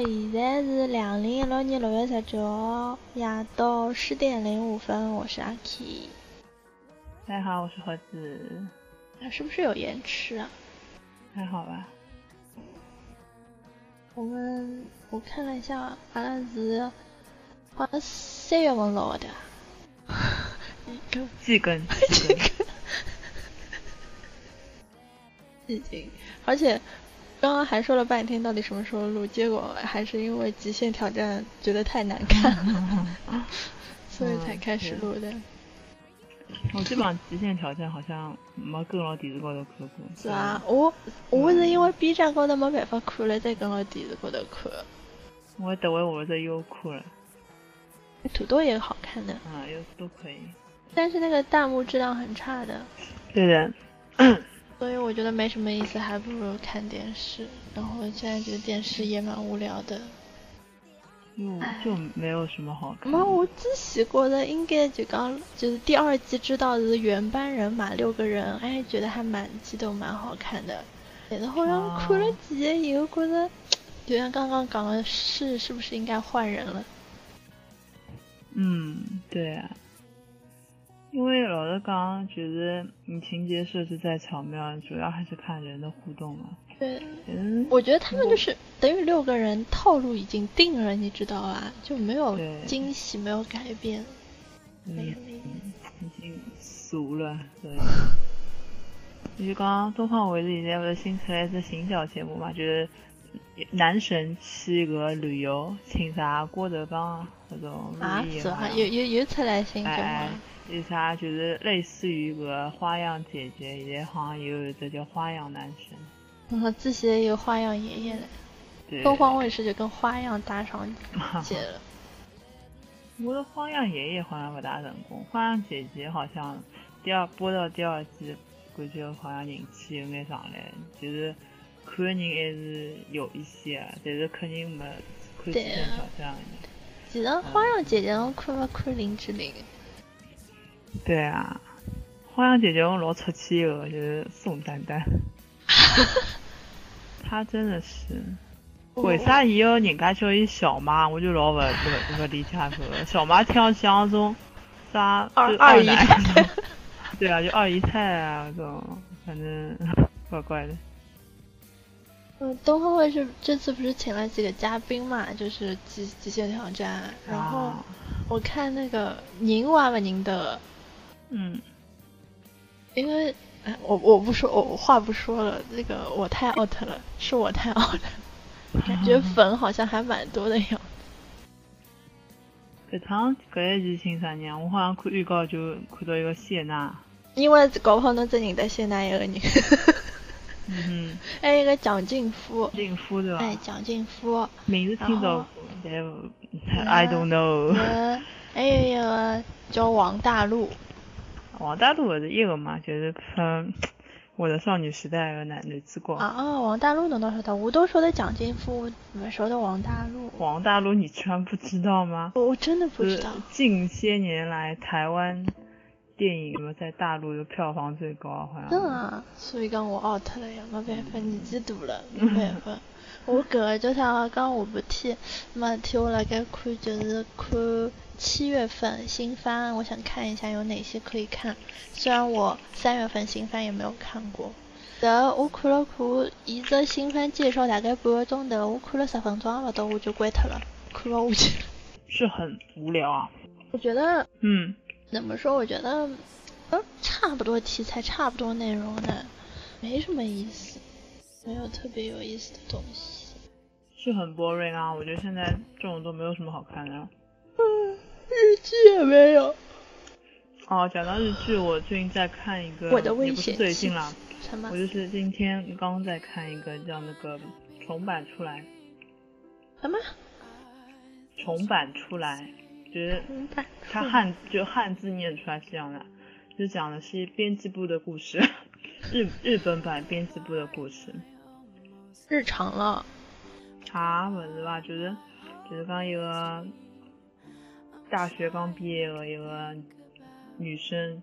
现在是两零一六年六月十九号夜到十点零五分，我是阿 K。大家好，我是盒子，啊，是不是有延迟啊？还好吧？我们我看了一下，阿拉是好像三月份录的，一个 季更，季更，已经，而且刚刚还说了半天到底什么时候录，结果还是因为极限挑战觉得太难看了，所以才开始录的。我基本上极限挑战好像没跟牢电视高头看过。是啊，我我是因为 B 站高头没办法看了，再跟牢电视高头看。我等会我在优酷了，土豆也好看的，啊，优都可以。但是那个弹幕质量很差的，对的，所以我觉得没什么意思，还不如看电视。然后现在觉得电视也蛮无聊的。嗯就没有什么好看。那我之前觉得应该就刚就是第二季知道的原班人马六个人，哎，觉得还蛮激动，蛮好看的。但是好像看了几集以后，觉得 就像刚刚讲的是，是不是应该换人了？嗯，对啊。因为老实讲，觉得你情节设置再巧妙，主要还是看人的互动嘛。对，嗯，我觉得他们就是等于六个人套路已经定了，你知道吧？就没有惊喜，没有改变，嗯没什么意思。已经俗了，对。就刚东方卫视现在不是新出来一只新小节目嘛，就是男神去个旅游，请啥郭德纲啊那种啊是啊，又又又出来新节目。有啥就是类似于个花样姐姐，现在好像也有一个叫花样男神。然后之前有花样爷爷嘞，对，东方卫视就跟花样搭上节了。我的花样爷爷好像不大成功，花样姐姐好像第二播到第二季，感觉好像人气有眼上来，就是看的人还是有一些，但是肯定没看极限挑战的。其实花样姐姐我看没看林志玲？对啊，花样姐姐我老出气的，就是宋丹丹，她真的是。为啥伊要人家叫伊小妈？我就老不不不理解搿个小妈，听上去像种啥二二姨太 对啊，就二姨太啊，这种反正怪怪的。嗯，东方卫视这次不是请了几个嘉宾嘛，就是极极限挑战，然后啊我看那个宁娃娃宁的，嗯，因为哎我我不说，我话不说了，那个我太 out 了，是我太 out 了，感觉粉好像还蛮多的样。搿趟搿一集请啥人啊？我好像看预告就看到一个谢娜，因为搞不好侬真认得谢娜一个人，嗯 还有一个蒋劲夫哼，，静夫对吧？哎，蒋劲夫，名字听到过，但 I don't know。呃，还有一个叫王大陆，王大陆勿是一个嘛，就是拍《我的少女时代》和男男之光。啊啊，王大陆侬倒晓得，我都说的蒋劲夫，没说的王大陆，王大陆你居然不知道吗？我真的不知道。近些年来台湾电影在大陆的票房最高，好像。真啊，所以讲我 out 了呀，没办法，年纪大了，没办法。我搿个叫啥个？讲下半天，没事体我辣盖看，就是看七月份新番，我想看一下有哪些可以看。虽然我三月份新番也没有看过，然后我看了看，伊只新番介绍大概半个钟头，我看了十分钟也勿到，我就关脱了，看勿下去了。是很无聊啊。我觉得嗯，怎么说？我觉得，呃，差不多题材，差不多内容的，没什么意思，没有特别有意思的东西。是很 boring 啊。我觉得现在这种都没有什么好看的。嗯，日剧也没有。哦，讲到日剧，我最近在看一个，我的危也不是最近啦，什么我？就是今天刚在看一个叫那个重版出来，什么？重版出来，就是重版它汉就汉字念出来是这样的，就讲的是编辑部的故事，日日本版编辑部的故事。日常了。也勿是吧，就是就是讲一个大学刚毕业的一个女生，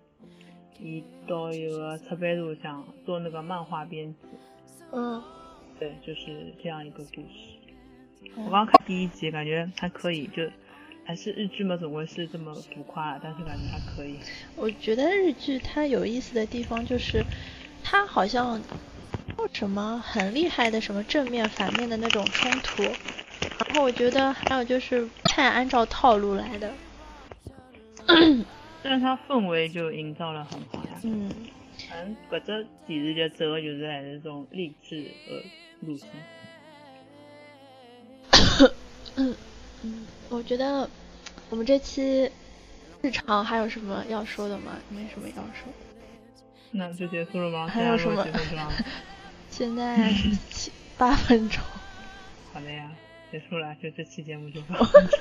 伊到一个出版社想做那个漫画编辑，嗯，对，就是这样一个故事。我嗯刚看第一集，感觉还可以，就还是日剧嘛，总归是这么浮夸，但是感觉还可以。我觉得日剧它有意思的地方就是，它好像没有什么很厉害的什么正面反面的那种冲突，然后我觉得还有就是太按照套路来的，但是它氛围就营造的很好呀。嗯，反正搿只电视剧走的就是还是这种励志的路线。嗯，我觉得我们这期日常还有什么要说的吗？没什么要说。那就结束了吗？还有什么 现在录几分钟啊现在七八分钟，好的呀，结束了，就这期节目就八分钟。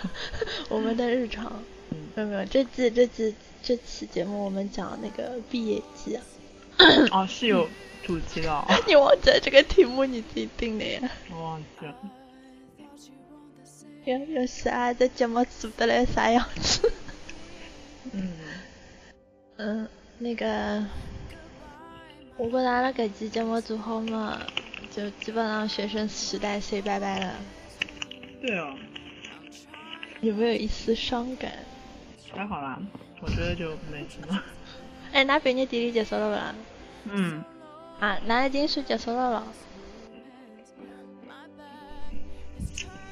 我们的日常嗯，没有没有，这期这期这期节目我们讲那个毕业季啊。哦，是有主题的哦，你忘记了这个题目你自己定的呀？我忘记了。要要是啊，这节目做得来啥样子？嗯，嗯，那个，我觉得阿拉搿期节目做好嘛，就基本上学生时代 say 拜拜了。对啊，有没有一丝伤感？还好啦，我觉得就没什么。哎，那毕业典礼结束了不啦？嗯，啊，那已经是结束了了。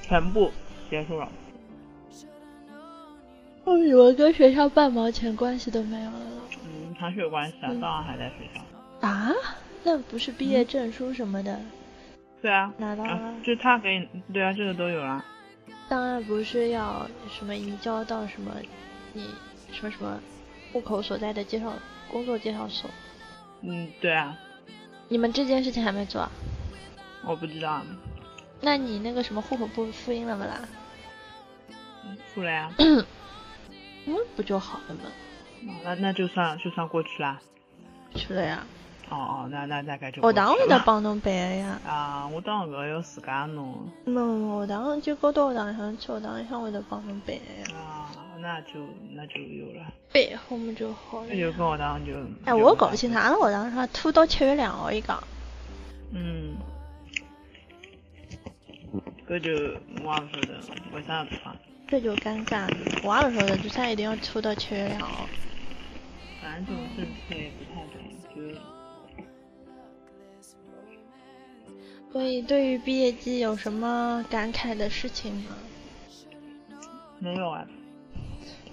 全部结束了。哦，语文跟学校半毛钱关系都没有了嗯，还是有关系啊，嗯当然还在学校。啊？那不是毕业证书什么的、对啊，拿到了？啊，就他给你，对啊，这个都有啦。当然不是要什么移交到什么你什么什么户口所在的介绍工作介绍所。嗯，对啊，你们这件事情还没做啊？我不知道，那你那个什么户口簿复印了不啦？出来啊，嗯，不就好了吗？哦那那就算就算过去啦。去了呀。哦哦，那那大概就学堂会得帮侬办的呀。啊，我当搿要自家弄没没没，学堂就高到学堂里向去，学堂里向会得帮侬办的呀。啊，那就那就有了，办好么就好了那就。跟学堂就。哎，我搞不清楚，阿拉学堂上拖到七月两号一讲。嗯，搿就我也不晓得为啥要拖，这就尴尬了。我也不晓得，就他一定要拖到七月两号。反正这种政策也不太懂，就所以对于毕业季有什么感慨的事情吗？没有啊，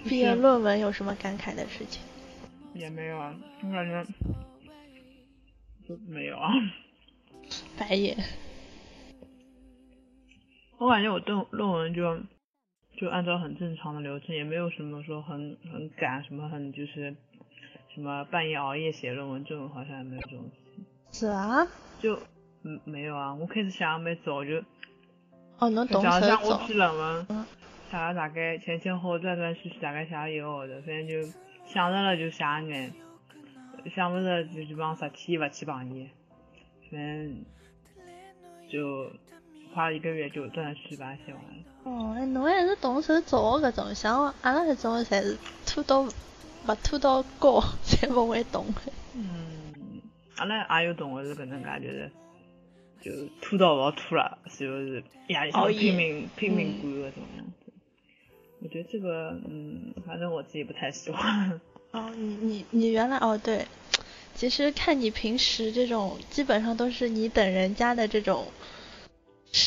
毕业论文有什么感慨的事情？也没有啊，我感觉就没有啊。白眼。我感觉我论论文就就按照很正常的流程，也没有什么说很很赶，什么很就是什么半夜熬夜写论文这种，好像也没有这种事情。是啊。就嗯没有啊，我开始写得蛮早，就哦，侬就动手像像我走写。论文嗯，写了大概前前后后断断续续大概写了一个号头，反正就想着了就写一眼，想不着就基本上十天勿去碰伊，反正就花了一个月就断断续续把它写完了。哦，哎，侬还是动手走的搿种，像阿拉搿种侪是拖到勿拖到高才勿会动的。嗯，阿拉也有同学是搿能介，就是就拖到勿好拖了，随后是夜里向拼命拼命嗯赶搿种样子。我觉得这个，嗯，反正我自己不太喜欢。哦，你你你原来哦对，其实看你平时这种基本上都是你等人家的这种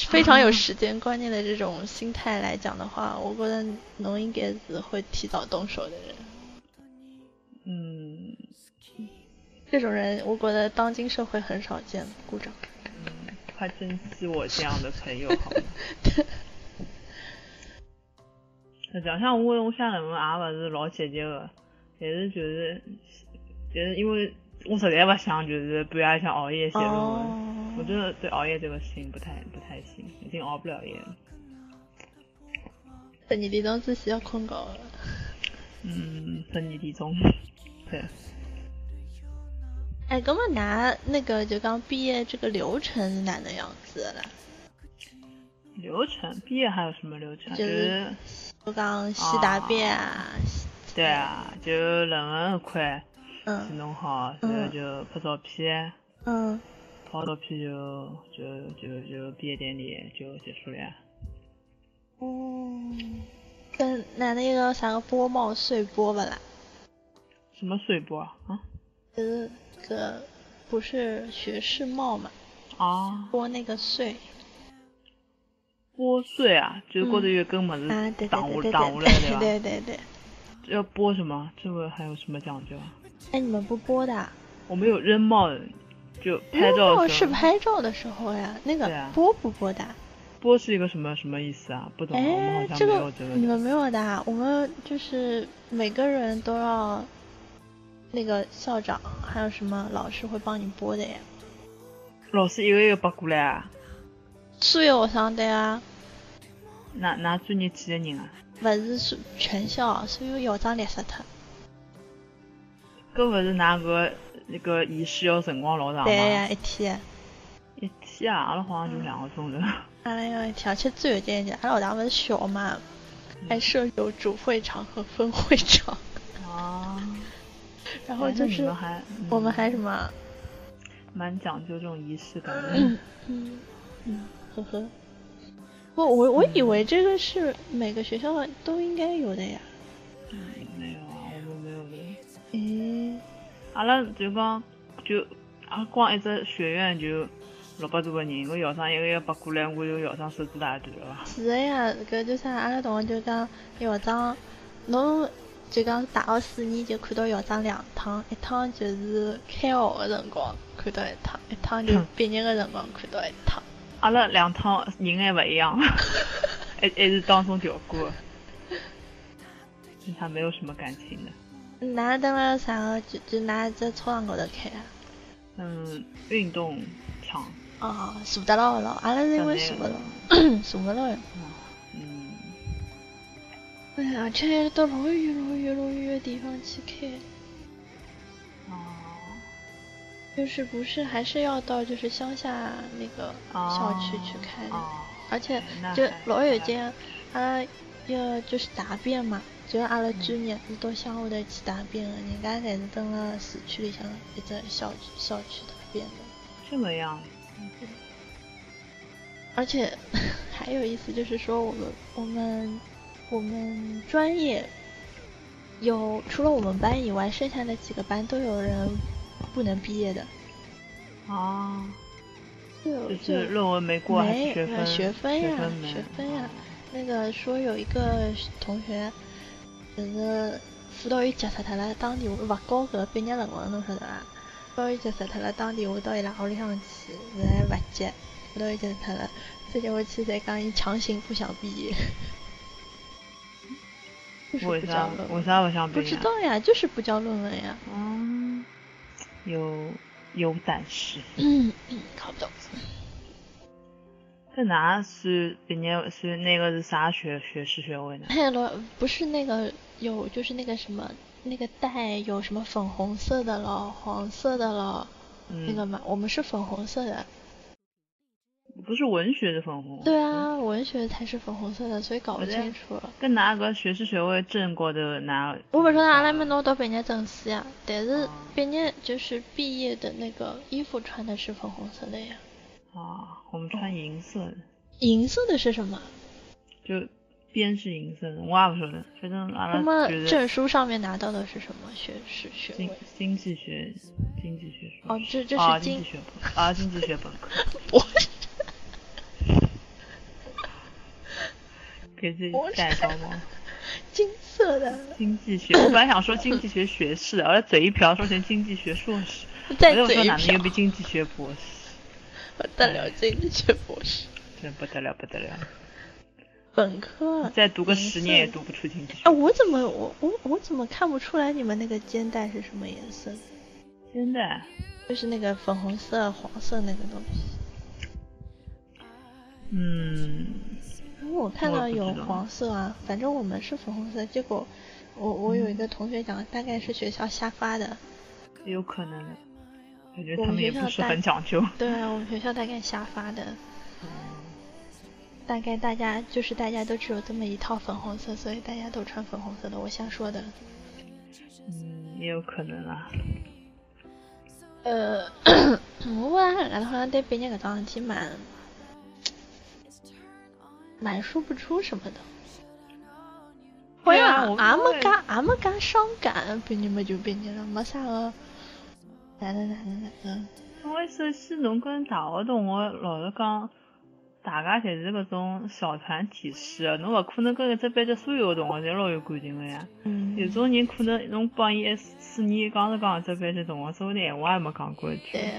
非常有时间观念的这种心态来讲的话，我觉得侬应该是会提早动手的人。嗯，这种人，我觉得当今社会很少见。鼓掌。嗯，快珍惜我这样的朋友好吗？实际上我我写论文也勿是老积极的，但是就是就是因为我实在勿想就是半夜里向熬夜写论文。哦我真的对熬夜这个事情不太不太行，已经熬不了夜了。十二点钟之前要困觉了。嗯，十二点钟，对，哎，哥们拿那个就刚毕业这个流程是哪能样子的啦？流程，毕业还有什么流程？就就是就讲洗答辩啊，对啊，就论文一块去嗯弄好，然后就拍照片，嗯，拍照片就就就就毕业典礼就结束了呀。哦，跟那那个啥个波帽碎波不啦？什么碎波啊？啊就是个不是学士帽嘛，啊，拨那个穗拨穗啊，就是高头有一根么啊，对对挡对对下挡下来对吧？对对对。要拨什么？这个还有什么讲究啊？哎，你们不播的啊？我们有扔帽，就拍照哦，是。拍照的时候呀，那个播不播的啊？拨是一个什么什么意思啊？不懂啊，我们哎，好这个像没有这个。你们没有的啊，我们就是每个人都要那个校长还有什么老师会帮你播的呀。老师一个一个拨过来啊？所有学生对啊，哪哪专业几个人啊？不是所全校所有校长列死他。搿勿是㑚个那个仪式要辰光老长吗？对呀，一天。一天啊，阿拉好像就两个钟头。阿拉要一天，而且最有劲的，阿拉学堂不是小嘛，还设有主会场和分会场，啊。然后就是我们嗯还什么，蛮讲究这种仪式感的。嗯嗯嗯，呵呵。我我我以为这个是每个学校都应该有的呀。嗯，没有啊，我们没有的。诶，阿拉就讲就啊光一只学院就六百多个人，我校长一个一个拨过来，我就校长手指大段了伐？是的呀，搿就像，阿拉同学就讲校长，侬就讲大学四年就看到校长两趟，一趟就是开学的辰光看到一趟，一趟就毕业的辰光看到一趟。阿拉两趟人还勿一样，还还是当中调过，跟他没有什么感情的。㑚等了啥个？就就㑚在操场高头开啊？嗯，运动场，哦，坐得牢了，阿拉是因为坐不像那个牢，坐不牢呀。嗯，哎呀，而且还要到老远老远老远的地方去看。哦就是不是还是要到就是乡下那个校区去看而且就老远间，阿拉要就是答辩嘛，就是阿拉专业是到乡下头去答辩的，人家才是蹲了市区里向一只校区校区答辩的。这么样，而且 还有意思就是说，我们我们我们专业有除了我们班以外，剩下的几个班都有人不能毕业的。啊，就就是论文没过还是没学分？学分呀，学分呀啊。那个说有一个同学，就是辅导员急死他了，打电话勿交搿毕业论文，侬晓得伐？辅导员急死他了，当地话到伊拉屋里向去，现在勿接，辅导员急死他了，再接回去才讲伊强行不想毕业。就是为啥不交论？为文。啥不想毕业？不知道呀，就是不交论文呀。嗯，有有胆识。嗯嗯，搞不懂。搿㑚算毕业算那个是啥学学士学位呢？不是那个有，就是那个什么，那个带有什么粉红色的了，黄色的了，嗯，那个嘛，我们是粉红色的。不是文学的粉红。对。啊，文学才是粉红色的，所以搞不清楚了。跟哪个学士学位证过的拿。我本说阿拉没拿到毕业证书呀，但是哦毕业就是毕业的那个衣服穿的是粉红色的呀。啊，我们穿银色的，银色的是什么？就边是银色的，我也不晓得，反正阿拉那么证书上面拿到的是什么学士学经位？经济学经济学哦这这是啊经经济学本啊经济学本科，不给自己我带高光。金色的，经济学，我本来想说经济学学士，后来嘴一瓢说成经济学硕士，再我就嘴一瓢说哪能又，比经济学博士？不得了，经济学博士，真不得了不得了，本科。再读个十年也读不出经济学哎，。我怎么我我我怎么看不出来你们那个肩带是什么颜色的？真的，就是那个粉红色、黄色那个东西。嗯，因为我看到有黄色啊，反正我们是粉红色。结果我我有一个同学讲，大概是学校瞎发的。有可能的，感觉我们他们也不是很讲究。对啊，我们学校大概瞎发的。大概大家就是大家都只有这么一套粉红色，所以大家都穿粉红色的。我瞎说的。嗯，也有可能啦。呃，我感觉好像对毕业搿桩事体蛮蛮说不出什么的。好像也没介也没介伤感，毕业嘛就毕业了，没啥个哪能哪能哪能。因为首先侬跟大学同学，老实讲，大家侪是搿种小团体式的，侬勿可能跟一只班级所有的同学侪老有感情个呀。嗯。有种人可能侬帮伊四年讲是讲一只班级同学，说不定闲话也没讲过一句。对。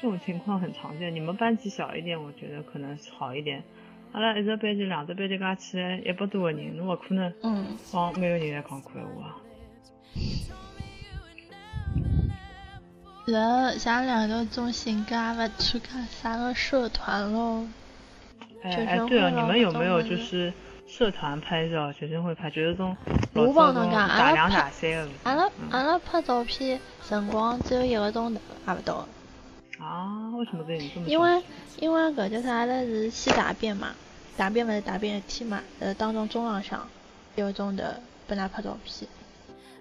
这种情况很常见。你们班级小一点，我觉得可能好一点。阿拉一只班级、两只班级加起来一百多个人，侬勿可能帮每个人侪讲过闲话。人像两个种性格也勿参加啥个社团咯。哎哎，对了，你们有没有就是社团拍照？学生会拍，就是种我帮侬讲，打两打三个。阿拉阿拉拍照片辰光只有一个钟头，还勿到。啊？为什么跟你这么？因为因为搿叫啥？阿拉是先答辩嘛，答辩勿是答辩一天嘛，呃，当中中浪向一个钟头拨㑚拍照片。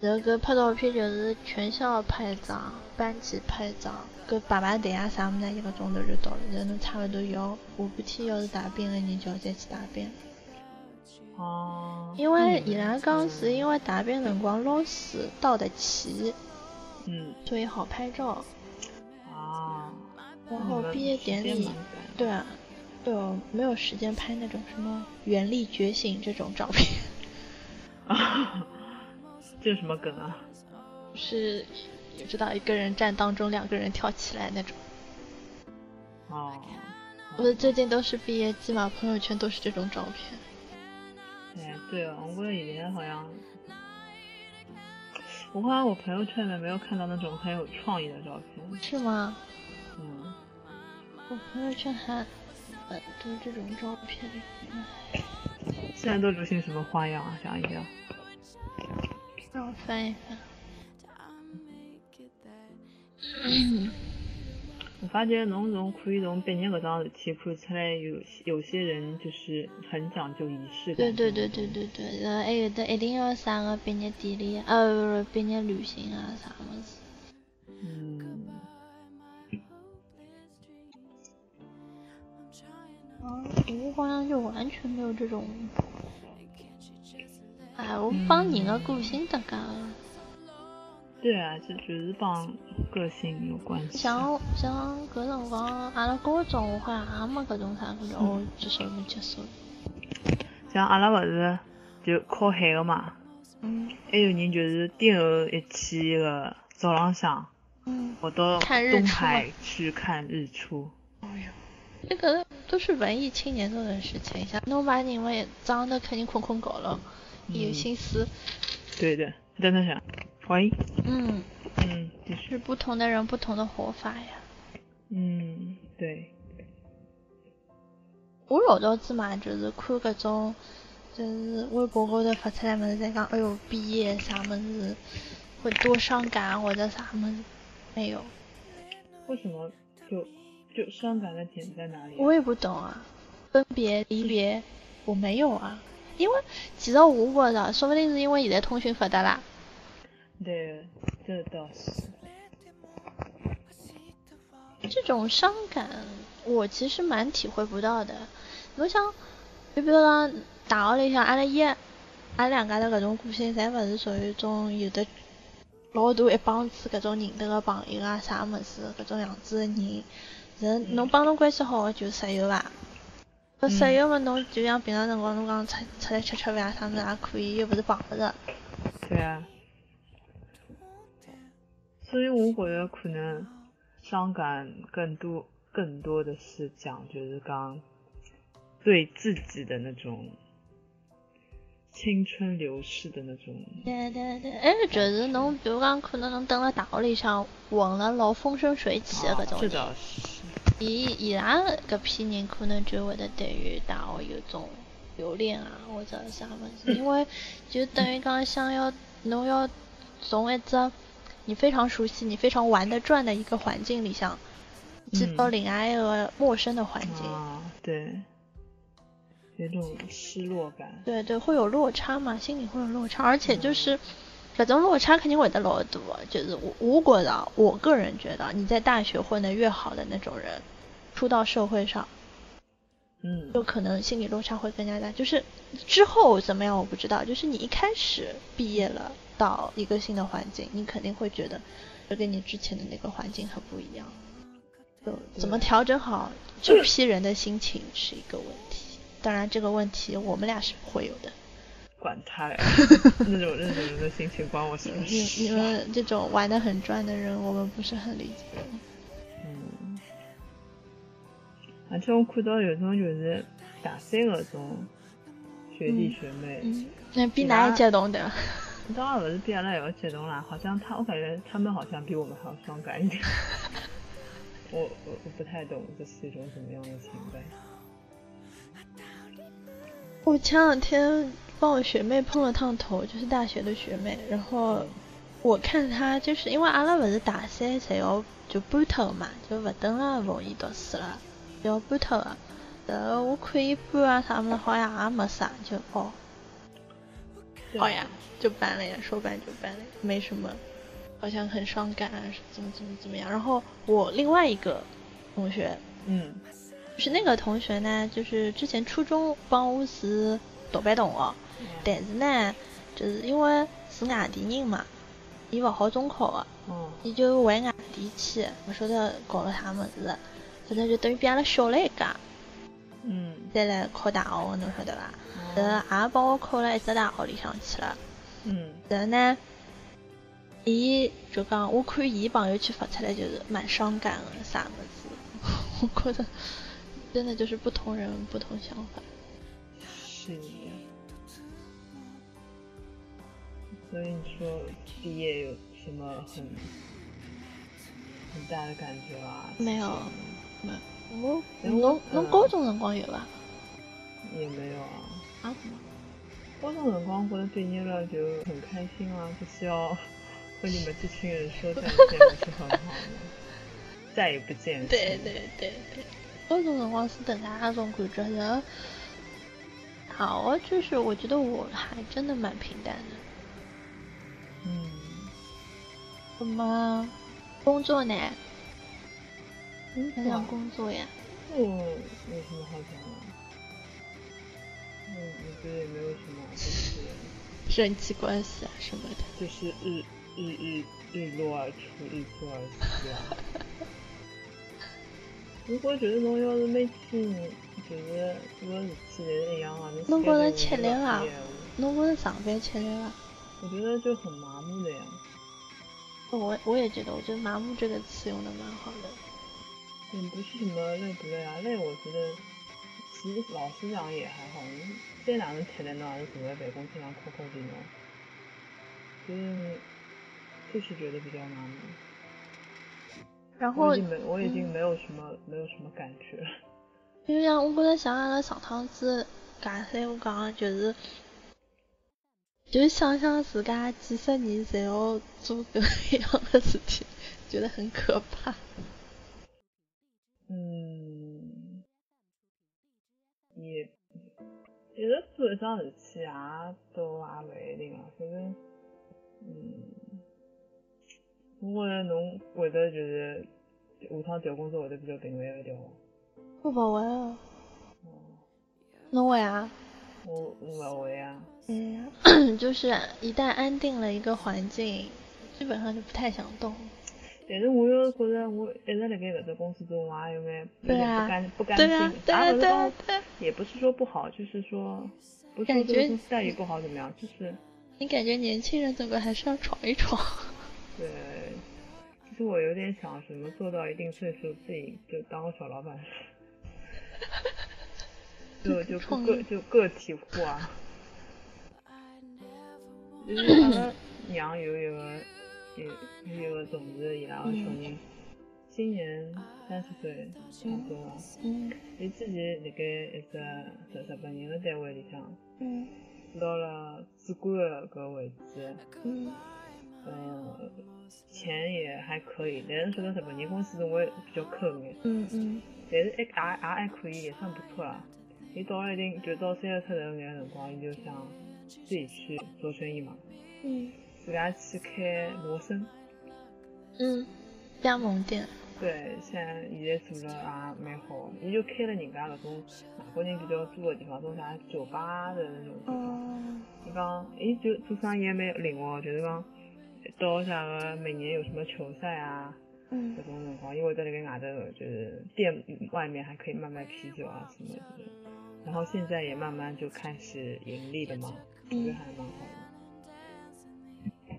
然后搿拍照片就是全校拍一张，班级拍一张，搿排排队啊啥物事，一个钟头就到了。然后侬差勿多要下半天要是答辩个人就要再去答辩。哦。因为伊拉讲是因为答辩辰光老师到得齐，嗯，所以好拍照。啊。然后毕业典礼，对啊，就没有时间拍那种什么原力觉醒这种照片。啊。这是什么梗啊？是，你知道一个人站当中，两个人跳起来那种。哦。不是最近都是毕业季嘛，朋友圈都是这种照片。哎，对哦，我以前好像，我好像我朋友圈里面没有看到那种很有创意的照片。是吗？嗯。我朋友圈还蛮多这种照片。现在都流行什么花样啊？讲一讲。让我翻一翻。我发觉侬从可以从毕业搿桩事体看出来，有有些人就是很讲究仪式感。对对对对对对，然后还有的一定要啥个毕业典礼，呃，毕业旅行啊啥么子。嗯。啊，我好像就完全没有这种。哎，我帮人的个性搭界了。对啊，这就是帮个性有关系。像像搿辰光，阿拉高中我好像也没搿种啥个哦，接受没接受。像阿拉勿是就靠海个嘛，嗯，还有人就是订后一天个早浪向，嗯，跑到东海去看日出。哎呦，这个都是文艺青年做的事情，像侬把人们长得肯定困困觉了。有心思，对的，等等下，喂，嗯嗯，是不同的人不同的活法呀。嗯，对。我老早子嘛，就是看搿种，就是微博高头发出来么子，在讲，哎呦，毕业啥么子会多伤感或者啥么子，没有。为什么就就伤感的点在哪里？我也不懂啊，分别离别，我没有啊。因为其实我觉着，说不定是因为现在通讯发达啦。对，这倒是。这种伤感，我其实蛮体会不到的。我想，就比如讲大学里向，阿拉一，阿拉两家头搿种个性，侪勿是属于种有的老大一帮子搿种认得个朋友啊啥物事搿种样子的人。人侬帮侬关系好的就室友伐？室友嘛，侬就像平常辰光侬讲出出来吃吃饭啥么子也可以，又不是碰不着。对啊。所以我觉得可能伤感更多更多的是讲就是讲对自己的那种青春流逝的那种。对对对，哎，就是侬比如讲可能侬等了大学里向混了老风生水起的搿种这倒是。伊伊拉搿批人可能就会得对于大学有种留恋啊，或者啥物事，因为就等于讲想要侬要从一只你非常熟悉、你非常玩得转的一个环境里向，去到另外一个陌生的环境。啊，对。有种失落感。对对，会有落差嘛，心里会有落差，而且就是搿种落差肯定会得老大的。就是我我觉得，我个人觉得，你在大学混得越好的那种人，出到社会上，嗯，就可能心理落差会更加大。就是之后怎么样我不知道，就是你一开始毕业了到一个新的环境，你肯定会觉得，就跟你之前的那个环境很不一样。就怎么调整好这批人的心情是一个问题。当然，这个问题我们俩是不会有的。管他嘞，那种那种人的心情关我什么事？你们这种玩的很转的人，我们不是很理解。嗯，而且我看到有种就是大三个种学弟学妹，嗯，那比哪还激动的？当然不是比阿拉还要激动啦，好像他我感觉他们好像比我们还要伤感一点。我我我不太懂这是一种什么样的情感。我前两天帮我学妹碰了趟头，就是大学的学妹，然后我看她就是因为阿拉不是大三才要就搬脱嘛，就不等了冯伊读书了，要搬脱了。然后我看伊搬啊啥么子，好像也没啥，就哦，好呀，就搬了呀，说搬就搬了，没什么，好像很伤感啊，怎么怎么怎么样。然后我另外一个同学，嗯就是那个同学呢，就是之前初中帮我是同班同学，但是呢，就是因为是外地人嘛，伊勿好中考的，嗯伊就回外地去，勿晓得搞了啥物事，反正就等于比阿拉小了一届，嗯再来考大学的，侬晓得伐？嗯呃，也帮我考了一只大学里向去了。嗯然后呢，伊就讲，我看伊朋友圈发出来就是蛮伤感的，啥么子？我觉得真的就是不同人不同想法。是。所以你说毕业有什么很很大的感觉啊？没有没，我侬侬嗯高中辰光有伐？也没有啊。啊？高中辰光觉得毕业了就很开心啊，就是要和你们这群人说再见，不是很好吗？再也不见。对对对对，高中辰光是等待那种感觉的。好，就是我觉得我还真的蛮平淡的。嗯，什么工作呢？工想想，工作呀。嗯，没什么好讲的？嗯，我觉得也没有什么，就是人际关系啊什么的。就是日日日日落而出，日出而息啊。如果觉得侬要是每天就是做个事体侪是一样的，侬侬觉着吃吃力伐伐？侬觉得上班吃力伐？我觉得就很麻木的呀。我我也觉得，我觉得“麻木”这个词用的蛮好的。也不是什么累不累啊，累我觉得其实老实讲也还好，你再哪能吃力呢？还是坐在办公室上靠靠电脑，就是就是觉得比较麻木。然后我已经没我已经嗯没有什么、没有什么感觉了。就像我觉着像阿拉上趟子尬三我讲的就是，就是想想自家几十年侪要做搿 样的事体，觉得很可怕。嗯，也其实做一桩事体也都也勿一定啊，反正嗯，我觉着侬会得就是下趟调工作会得比较频繁一点伐？我勿会哦，哦，侬会啊？我我勿会啊。嗯，就是一旦安定了一个环境，基本上就不太想动。但是我又觉着我一直辣盖搿只公司中，我也有眼有点不甘不甘心，对啊，对啊，对啊也不是讲，对啊。也不是说不好，就是说不是感觉司待遇不好怎么样，就是你感觉年轻人怎么还是要闯一闯。对，其实我有点想什么做到一定岁数自己就当个小老板，就就个就个体户啊。就是阿拉娘有一个有有一个同事，伊拉个小人今年三十岁差不多了。嗯伊之前辣盖一只日日本人的单位里向嗯。到了主管个搿位置，嗯嗯，钱也还可以，但是说到日本人公司我也比较抠眼，嗯嗯但是还也也还可以，也算不错啦。伊到了一定就到三十出头眼辰光，伊就想自己去做生意嘛，嗯自家去开罗森。嗯，加盟店。对，像现在做了也蛮好，伊就开了人家搿种外国人比较多的地方，种啥酒吧的那种地方。哦，伊讲，伊就做生意还蛮灵活，就是讲到啥个每年有什么球赛啊，嗯各种辰光，因为在那边外头就是店外面还可以卖卖啤酒啊什么的，然后现在也慢慢就开始盈利了嘛，我觉得还蛮好的。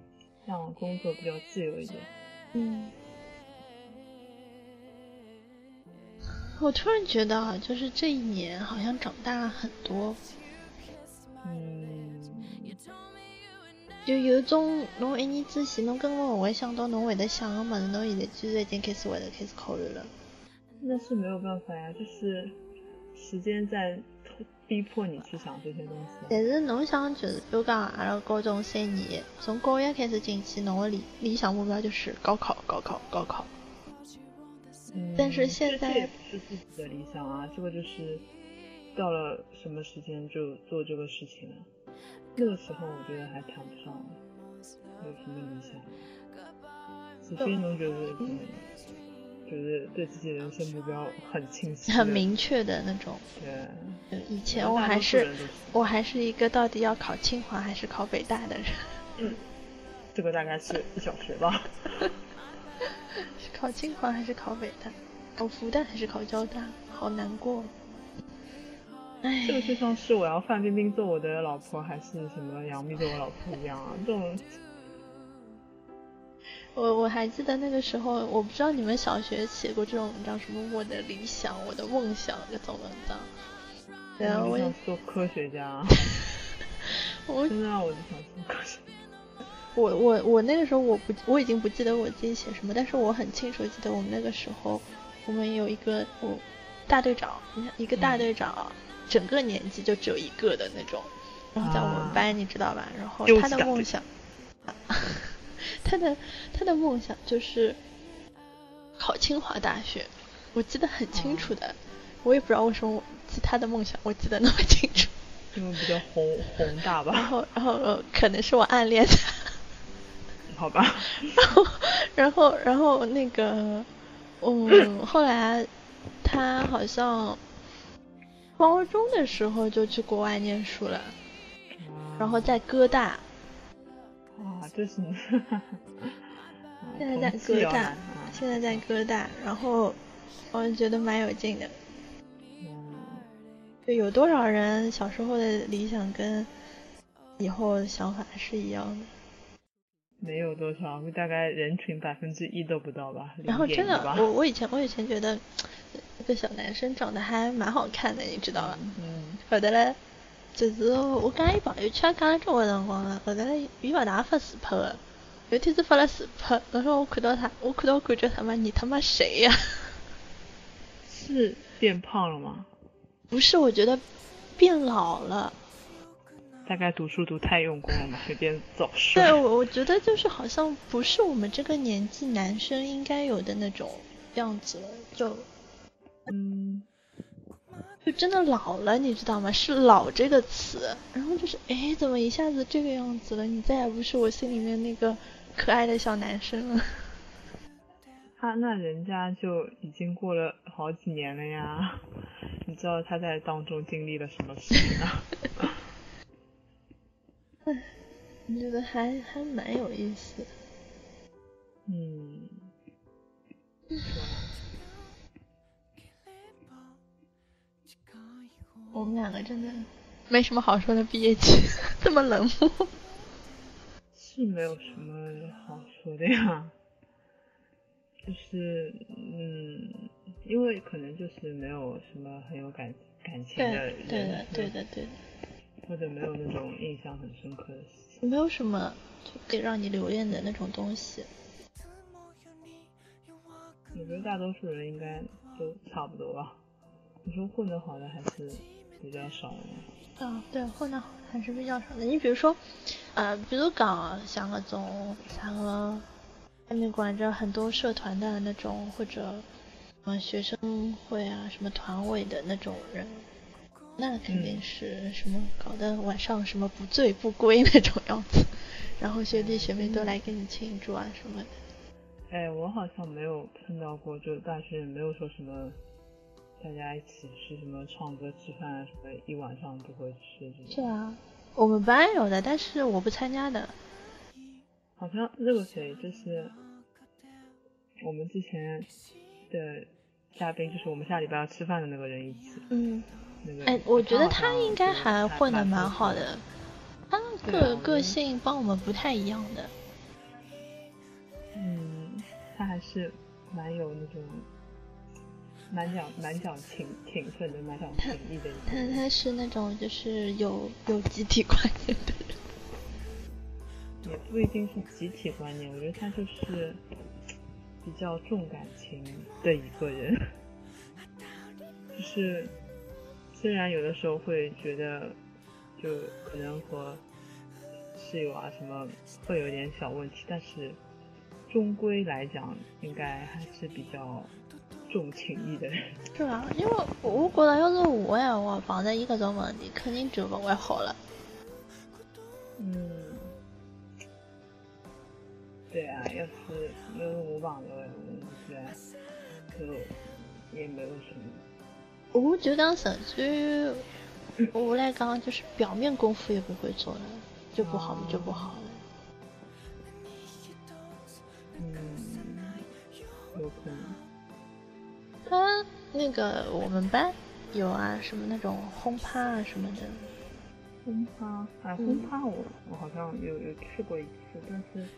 这样工作比较自由一点。嗯。我突然觉得啊，就是这一年好像长大了很多，嗯，就有种侬一年之前侬根本勿会想到侬会得想个物事，侬现在居然已经开始会得开始考虑了。那是没有办法呀，就是时间在逼迫你去想这些东西啊。但是侬想，就是比如讲阿拉高中三年，从高一开始进去，侬的理理想目标就是高考，高考，高考。嗯但是现在这这也不是自己的理想啊，这个就是到了什么时间就做这个事情了。那个时候我觉得还谈不上有什么理想，除非侬就是嗯，就是对自己人生目标很清晰，很。明确的那种。对，呃以前我还是我还是一个到底要考清华还是考北大的人，嗯这个大概是一小学吧。是考清华还是考北大，考复旦还是考交大，好难过。唉这，个就像是我要范冰冰做我的老婆，还是什么杨幂做我老婆一样啊，这种 我我还记得那个时候，我不知道你们小学写过这种文章，什么我的理想、我的梦想这种文章。对啊，我想做科学家，我真的啊我就想做科学家。我我我那个时候我不我已经不记得我自己写什么，但是我很清楚记得我们那个时候，我们有一个我大队长，你看一个大队长，整个年级就只有一个的那种，然后在我们啊。班你知道吧？然后他的梦想，他的他的梦想就是考清华大学，我记得很清楚的，我也不知道为什么我记他的梦想我记得那么清楚，因为比较宏宏大吧。然，后然后呃可能是我暗恋他。好吧。然后，然后，然后那个，嗯，后来他好像高中的时候就去国外念书了，然后在哥大，啊，这是你。现在在哥大啊，现在在哥大，然后我觉得蛮有劲的。嗯，就有多少人小时候的理想跟以后的想法是一样的？没有多少，大概人群百分之一都不到吧。然后真的，我我以前我以前觉得这个小男生长得还蛮好看的，你知道吧？嗯，后头嘞，就是我跟伊朋友圈讲了交关辰光了，后头嘞，伊勿大发自拍的，有天子发了自拍，然后我看到他，我看到我感觉他妈你他妈谁呀、是变胖了吗？不是，我觉得变老了。大概读书读太用功了嘛，有点早熟。对，我我觉得就是好像不是我们这个年纪男生应该有的那种样子了，就嗯，就真的老了，你知道吗？是“老”这个词，然后就是哎，怎么一下子这个样子了？你再也不是我心里面那个可爱的小男生了。他 那人家就已经过了好几年了呀，你知道他在当中经历了什么事情 啊？我觉得还还蛮有意思的。嗯，我们两个真的没什么好说的，毕业季这么冷漠。是没有什么好说的呀，就是嗯，因为可能就是没有什么很有感感情的人，对的对的对的，或者没有那种印象很深刻的事情。没有什么就可以让你留恋的那种东西。我觉得大多数人应该都差不多吧。你说混得好的还是比较少的。啊，对，混得好还是比较少的。你比如说，呃，比如讲像那种像个，外面管着很多社团的那种，或者嗯学生会啊什么团委的那种人，那肯定嗯是什么搞得晚上什么不醉不归那种样子，然后学弟学妹都来给你庆祝啊什么的。哎，我好像没有碰到过，就大学没有说什么大家一起吃什么唱歌吃饭啊什么，一晚上不会吃这种。是啊，我们班有的，但是我不参加的。好像那个谁，就是我们之前的嘉宾，就是我们下礼拜要吃饭的那个人一起。嗯，那个，哎，我觉得他应该还混的蛮蛮好的，他对啊个个性帮我们不太一样的。嗯，他还是蛮有那种蛮讲蛮讲情情分的，蛮讲勤力的他。他是那种就是有有集体观念的人。也不一定是集体观念，我觉得他就是比较重感情的一个人。就是虽然有的时候会觉得，就可能和室友啊什么会有点小问题，但是终归来讲，应该还是比较重情义的人。是啊，因为我觉得要是我闲话碰着伊搿种问题，肯定就勿会好了。嗯，对啊，要是要是我碰到的，我觉得就也没有什么。我就当甚至于我来讲，就是表面功夫也不会做了，就不好就不好了。嗯，有可能。他那个我们班有啊，什么那种轰趴啊什么的。轰趴，哎，嗯轰趴我我好像有有去过一次，但是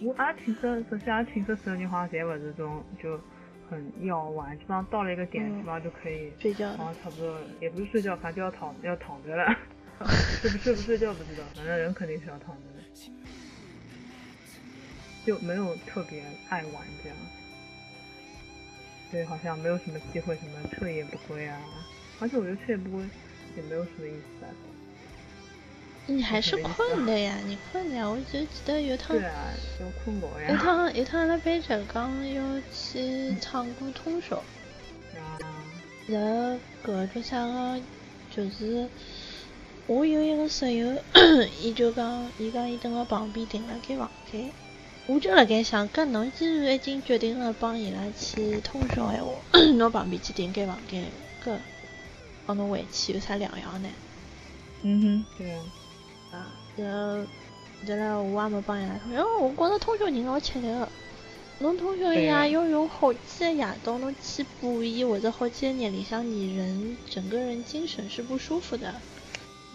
我阿拉寝室，首先阿拉寝室所有人好像侪勿是这种就很要玩，基本上到了一个点，嗯。基本上就可以，睡觉然后差不多也不是睡觉，反正就要躺要躺着了，睡不睡不睡觉不知道，反正人肯定是要躺着的，就没有特别爱玩这样。对，好像没有什么机会，什么彻夜不归啊，而且我觉得彻夜不归也没有什么意思啊。你还是困的呀，你困的呀。我就记得有趟对啊，要困觉有呀。趟有趟阿拉班长讲要去唱歌通宵，啊，然后搿叫啥个，就是我有一个室友，伊就讲，伊讲伊等我旁边订了间房间，我就辣盖想，搿侬既然已经决定了帮伊拉去通宵闲话，侬旁边去订间房间，搿帮侬回去有啥两样呢？嗯哼，对啊，啊，然后，然后我也没帮伊拉因为我觉着通宵人老吃力个。侬通宵夜对啊要用好几个夜到侬去补伊，或者好几个日里向，你人整个人精神是不舒服的。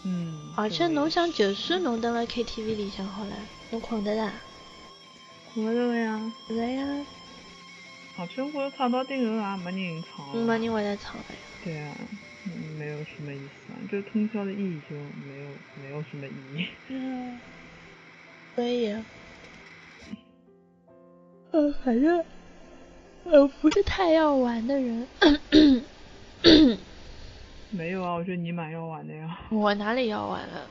嗯。而且侬想，就算侬蹲辣 KTV 里向好了，侬困得着？困不着呀，是的呀，而且我唱到顶头也没人唱。没人会来唱的呀。对啊，嗯没有什么意思啊，就通宵的意义就没有没有什么意义。嗯，所以，呃，反正，呃，不是太要玩的人。没有啊，我觉得你蛮要玩的呀，我哪里要玩了？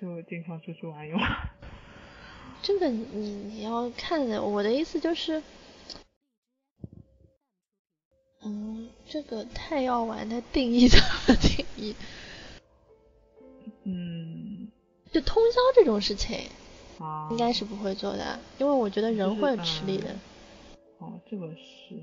就经常出去玩一玩。这个你你要看的，我的意思就是，嗯，这个太要玩的定义怎么 定义？嗯就通宵这种事情，啊，应该是不会做的，因为我觉得人就是会吃力的。嗯哦，这个是。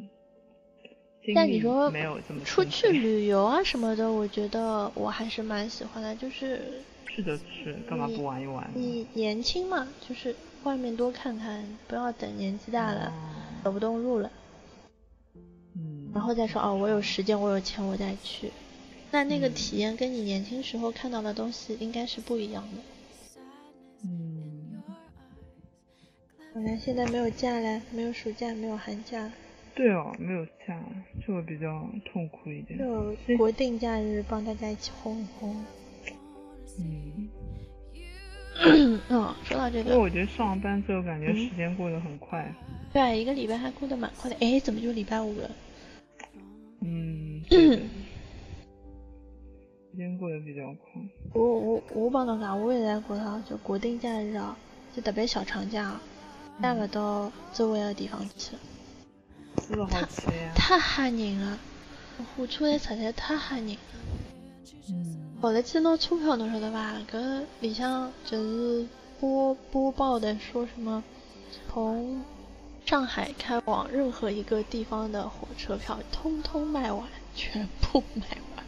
但你说没有这么出去旅游啊什么的，我觉得我还是蛮喜欢的，就是是的是，干嘛不玩一玩呢？你年轻嘛，就是外面多看看，不要等年纪大了、走哦不动路了，嗯，然后再说哦，我有时间，我有钱，我再去。那那个嗯体验跟你年轻时候看到的东西应该是不一样的。嗯，本来现在没有假嘞，没有暑假，没有寒假，对哦，没有假，这个比较痛苦一点。就国定假日帮大家一起轰一轰。嗯，嗯，说到这个，因为我觉得上班之后感觉嗯时间过得很快。对，一个礼拜还过得蛮快的。哎，怎么就礼拜五了？嗯，时间过得比较快。我我我帮侬讲，我现在觉得就国定假日啊，就特别小长假啊，带不到周围的地方去，是不好吃呀？太吓人了。火车站实在太吓人了。嗯，后来去拿车票，侬晓得吧？搿里向就是播播报的说什么，从上海开往任何一个地方的火车票，通通卖完，全部卖完。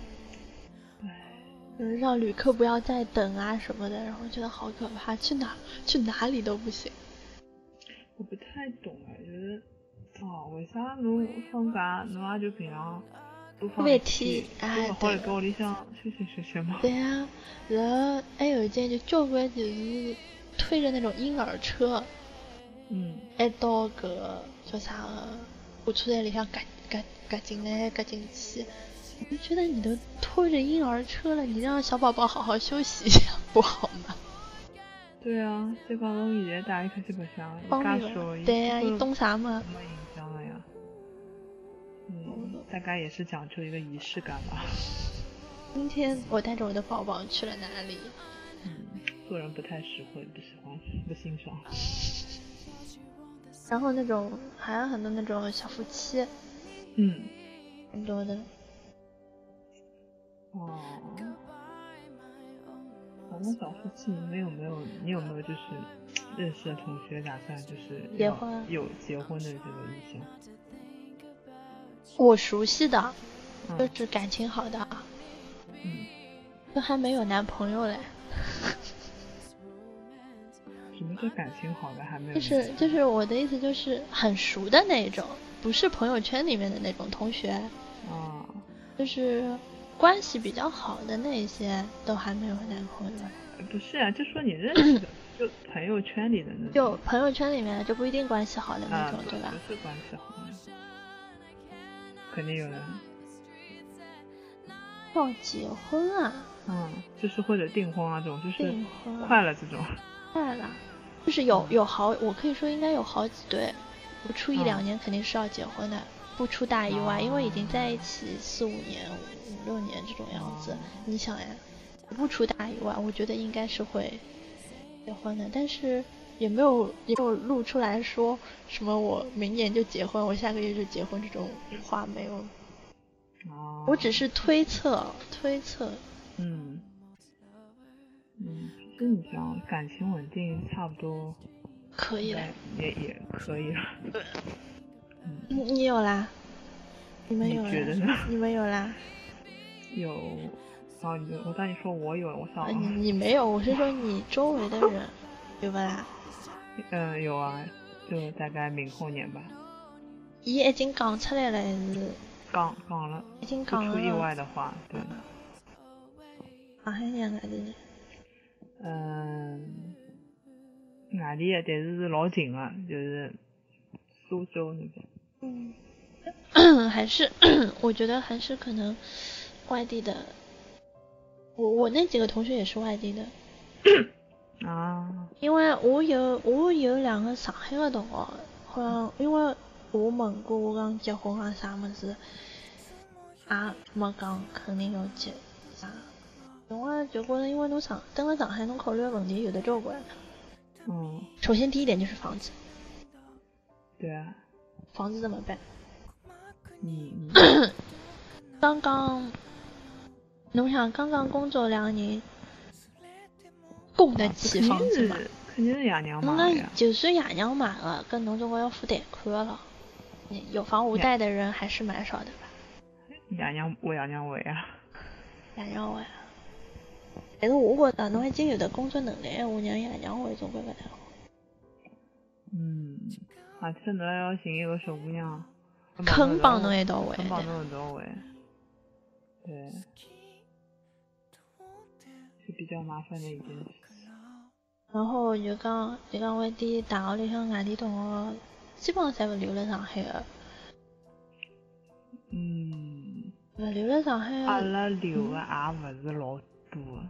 嗯，让旅客不要再等啊什么的，然后觉得好可怕，去哪去哪里都不行。我不太懂哎，就是哦，为啥侬放假侬也就平常多放每一天天，哎好对辣盖屋里向休息休息嘛？对呀、然后还有一件就交关就是推着那种婴儿车，嗯，还到搿个叫啥个火车站里向夹夹夹进来夹进去，我就觉得你都拖着婴儿车了，你让小宝宝好好休息一下不好吗？对啊，再讲侬现在带伊出去白相，方伊介小，便了，伊对呀、根本你懂啥嘛？没影响了呀。嗯，大概也是讲究一个仪式感吧。今天我带着我的宝宝去了哪里？嗯，做人不太实惠，不喜欢，不欣赏。然后那种还有很多那种小夫妻，嗯，很多的。哦。我们小夫妻，你们有没有？你有没有就是认识的同学打算就是结婚有结婚的这个意向？我熟悉的，就嗯是感情好的，嗯，都还没有男朋友嘞。什么叫感情好的还没有？就是就是我的意思就是很熟的那种，不是朋友圈里面的那种同学，啊，就是关系比较好的那些都还没有男朋友。不是啊，就说你认识的，就朋友圈里的那种。就朋友圈里面就不一定关系好的那啊种，，对吧？不是关系好的，肯定有人。要结婚啊，嗯，就是或者订婚啊这种，就是订婚啊快了这种。快了，就是有有好，我可以说应该有好几对，不出一两嗯年肯定是要结婚的，不出大意外，因为已经哦在一起四五年、五五六年这种样子哦。你想呀，不出大意外，我觉得应该是会结婚的，但是也没有也没有露出来说什么我明年就结婚，我下个月就结婚这种话没有，哦。我只是推测推测。嗯，嗯，其实你讲感情稳定，差不多可以了，也也可以了。嗯你有啦？你们有啦？觉得呢？你们有啦？有，啊，你我当你说我有，我想呃，你你没有，我是说你周围的人有不啦？嗯，有啊，就大概明后年吧。伊已经讲出来了，还是讲讲了，已经不讲了？出意外的话，对，上海人还是？嗯，外地的，但是是老近的，就是苏州那边。嗯，还是我觉得还是可能外地的。我我那几个同学也是外地的，啊，因为我有我有两个上海的同学，好像因为我问过我讲结婚啊啥么子，也没讲肯定要结啥。因为就觉得因为侬上等了上海，侬考虑的问题有的交关。嗯，首先第一点就是房子，对啊，房子怎么办？你嗯，刚刚，侬想刚刚工作两年，供得起房子吗？肯定是爷娘买的呀。就算爷娘买了，跟侬总归要付贷款了。你有房无贷的人还是蛮少的吧？爷娘为爷娘为啊。爷娘为。但是我觉得侬已经有的工作能力，我让爷娘会总归不太好。嗯，而且侬还要寻一个小姑娘，肯帮侬一一道玩。肯帮侬一道玩，对，是比较麻烦的一件事。然后就讲就讲外地大学里向外地同学，基本上侪勿留辣上海的，嗯，勿留辣上海阿。拉留的也勿是老多的，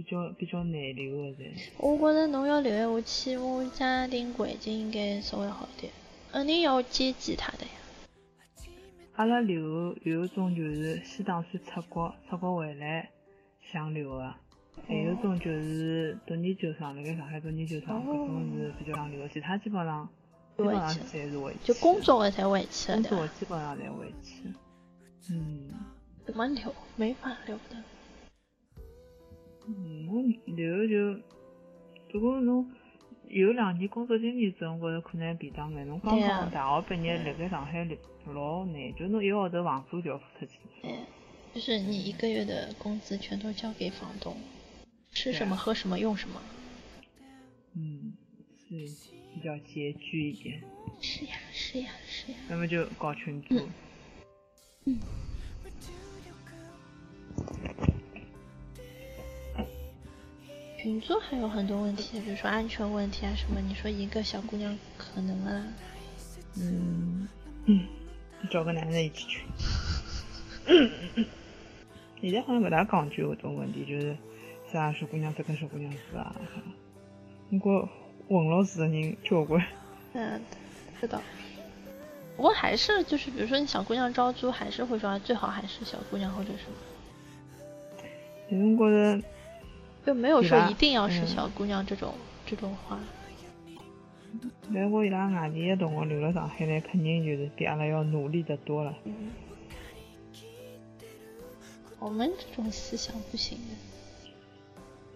比较比较难留的侪。我觉着侬要留闲话，起码家庭环境应该稍微好点，肯定要接济他的呀。阿拉留有一种就是先打算出国，出国回来想留的，还有一种就是读研究生，辣盖上海读研究生，搿种是比较想留的，其他基本上基本上侪是回去。就工作的才回去了，工？作基本上侪回去。嗯，怎么留？没法留的。嗯，我留就，不过侬有两年工作经验之后，我觉着可能便当眼。侬刚刚大学毕业，辣盖上海老难，就侬一个号头房租就要付出去。哎，就是你一个月的工资全都交给房东，吃什么、啊喝什么、用什么。嗯，是比较拮据一点。是呀，是呀，是呀。那么就搞群组。群租还有很多问题，比如说安全问题啊什么。你说一个小姑娘可能啊？嗯嗯，找个男的一起去。现在好像不大讲究这种问题，就是啥小姑娘只跟小姑娘住啊。不过混老死的人交关。嗯，是的。不过还是就是，比如说你小姑娘招租，还是会说最好还是小姑娘或者什么，我觉着，就没有说一定要是嗯小姑娘这种、这种话。但我伊拉外地的同学留辣上海来，肯定就是比阿拉要努力的多了。嗯，我们这种思想不行的。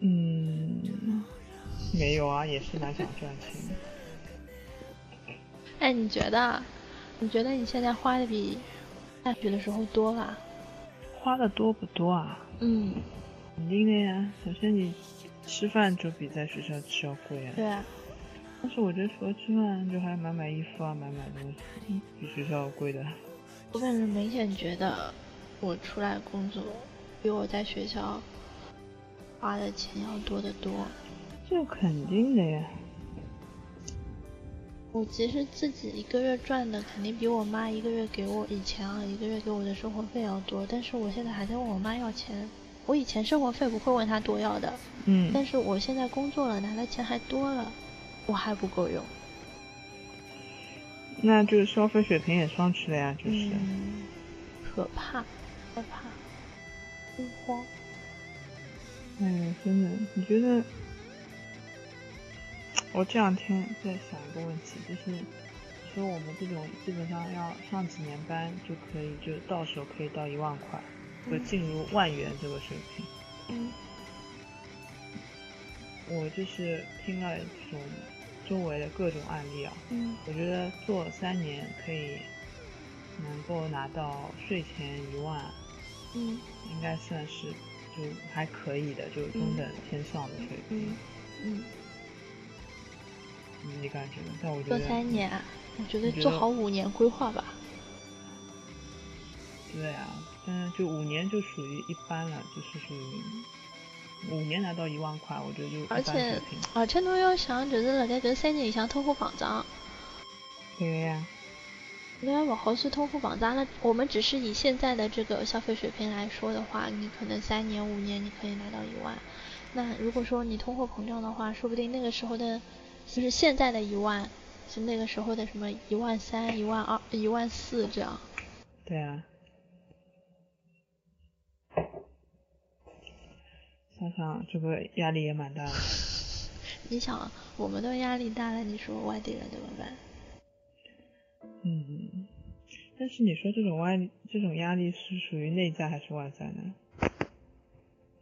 嗯，没有啊，也是蛮想赚钱的。哎，你觉得？你觉得你现在花的比大学的时候多吧？花的多不多啊？嗯，肯定的呀。首先你吃饭就比在学校吃要贵啊。对啊。但是我觉得除了吃饭，就还买买衣服啊，买买东西，嗯比学校贵的。我反正明显觉得，我出来工作比我在学校花的钱要多得多。这肯定的呀。我其实自己一个月赚的肯定比我妈一个月给我以前啊一个月给我的生活费要多，但是我现在还在问我妈要钱。我以前生活费不会问他多要的，嗯，但是我现在工作了，拿的钱还多了，我还不够用。那就是消费水平也上去了呀，就是。嗯，可怕，害怕，心慌。哎呀，真的，你觉得？我这两天在想一个问题，就是说我们这种基本上要上几年班就可以，就到手可以到一万块，就进入万元这个水平。嗯我就是听了这种周围的各种案例啊，嗯我觉得做三年可以能够拿到税前一万，嗯应该算是就还可以的，就中等偏上的水平。嗯嗯，嗯你感觉呢？但我觉做三年啊，我觉得做好五年规划吧。对啊，但是就五年就属于一般了，就是属于五年拿到一万块，我觉得就而且。而且侬要想，就是辣盖搿三年里向通货膨胀，对呀，侬还勿好算通货膨胀。那我们只是以现在的这个消费水平来说的话，你可能三年五年你可以拿到一万。那如果说你通货膨胀的话，说不定那个时候的，就是现在的一万，是那个时候的什么一万三、一万二、一万四这样。对啊。想想这个压力也蛮大的。你想，我们都压力大了，你说外地人怎么办？嗯，但是你说这种外这种压力是属于内在还是外在呢？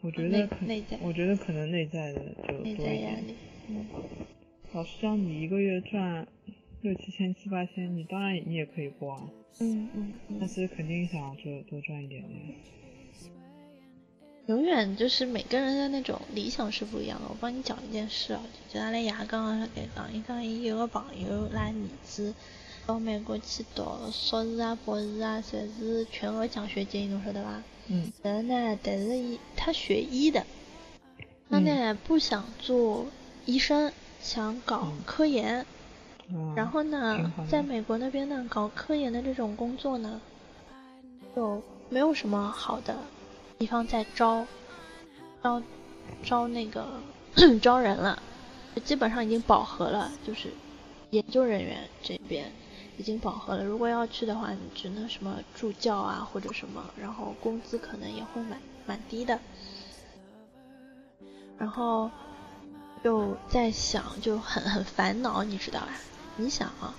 我觉得可内在我觉得可能内在的就多一点。在压力，嗯，老实讲，你一个月赚六七千、七八千，你当然你也可以过啊，嗯嗯嗯，但是肯定想就多赚一点的。永远就是每个人的那种理想是不一样的。我帮你讲一件事啊，就阿拉爷刚刚辣盖讲，一讲伊有个朋友拉儿子到美国去读硕士啊、博士啊，侪是全额奖学金，侬晓得吧？嗯然后呢，但是伊他学医的，他呢不想做医生，想搞嗯科研。啊，然后呢在美国那边呢，搞科研的这种工作呢，就没有什么好的地方在招，招招那个招人了，基本上已经饱和了，就是研究人员这边已经饱和了。如果要去的话，你只能什么助教啊或者什么，然后工资可能也会蛮蛮低的。然后就在想，就很很烦恼，你知道吧？你想啊，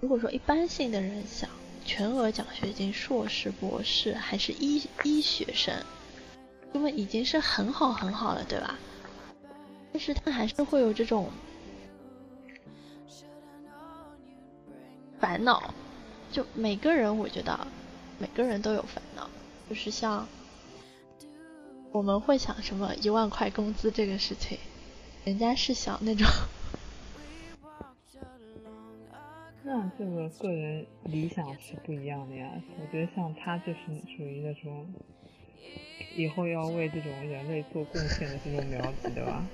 如果说一般性的人想全额奖学金、硕士、博士，还是医医学生，那么已经是很好很好了，对吧？但是他还是会有这种烦恼，就每个人，我觉得每个人都有烦恼，就是像我们会想什么一万块工资这个事情，人家是想那种。那这个个人理想是不一样的呀。我觉得像他就是属于那种以后要为这种人类做贡献的这种苗子，对吧？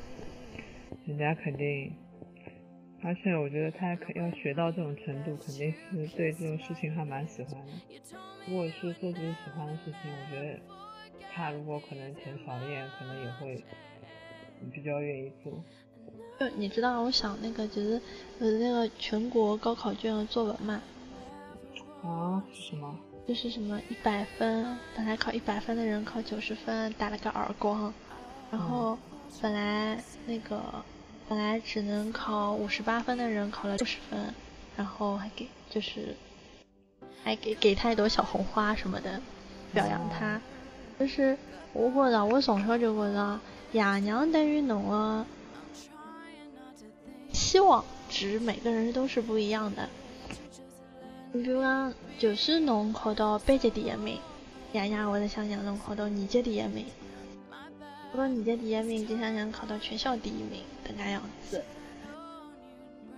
人家肯定，而且我觉得他肯要学到这种程度，肯定是对这种事情还蛮喜欢的。如果是做自己喜欢的事情，我觉得他如果可能钱少一点，可能也会比较愿意做。就你知道，我想那个就是呃那个全国高考卷的作文嘛。啊？是什么？就是什么一百分，本来考一百分的人考九十分，打了个耳光。然后本来那个本来只能考五十八分的人考了六十分，然后还给就是还给给他一朵小红花什么的，表扬他。就是我觉得，我从小就觉得，爷娘对于侬的。期望值每个人都是不一样的。你比如讲，就是侬考到班级第一名，爷娘会得想让侬考到年级第一名；考到年级第一名，就想让考到全校第一名，这个样子。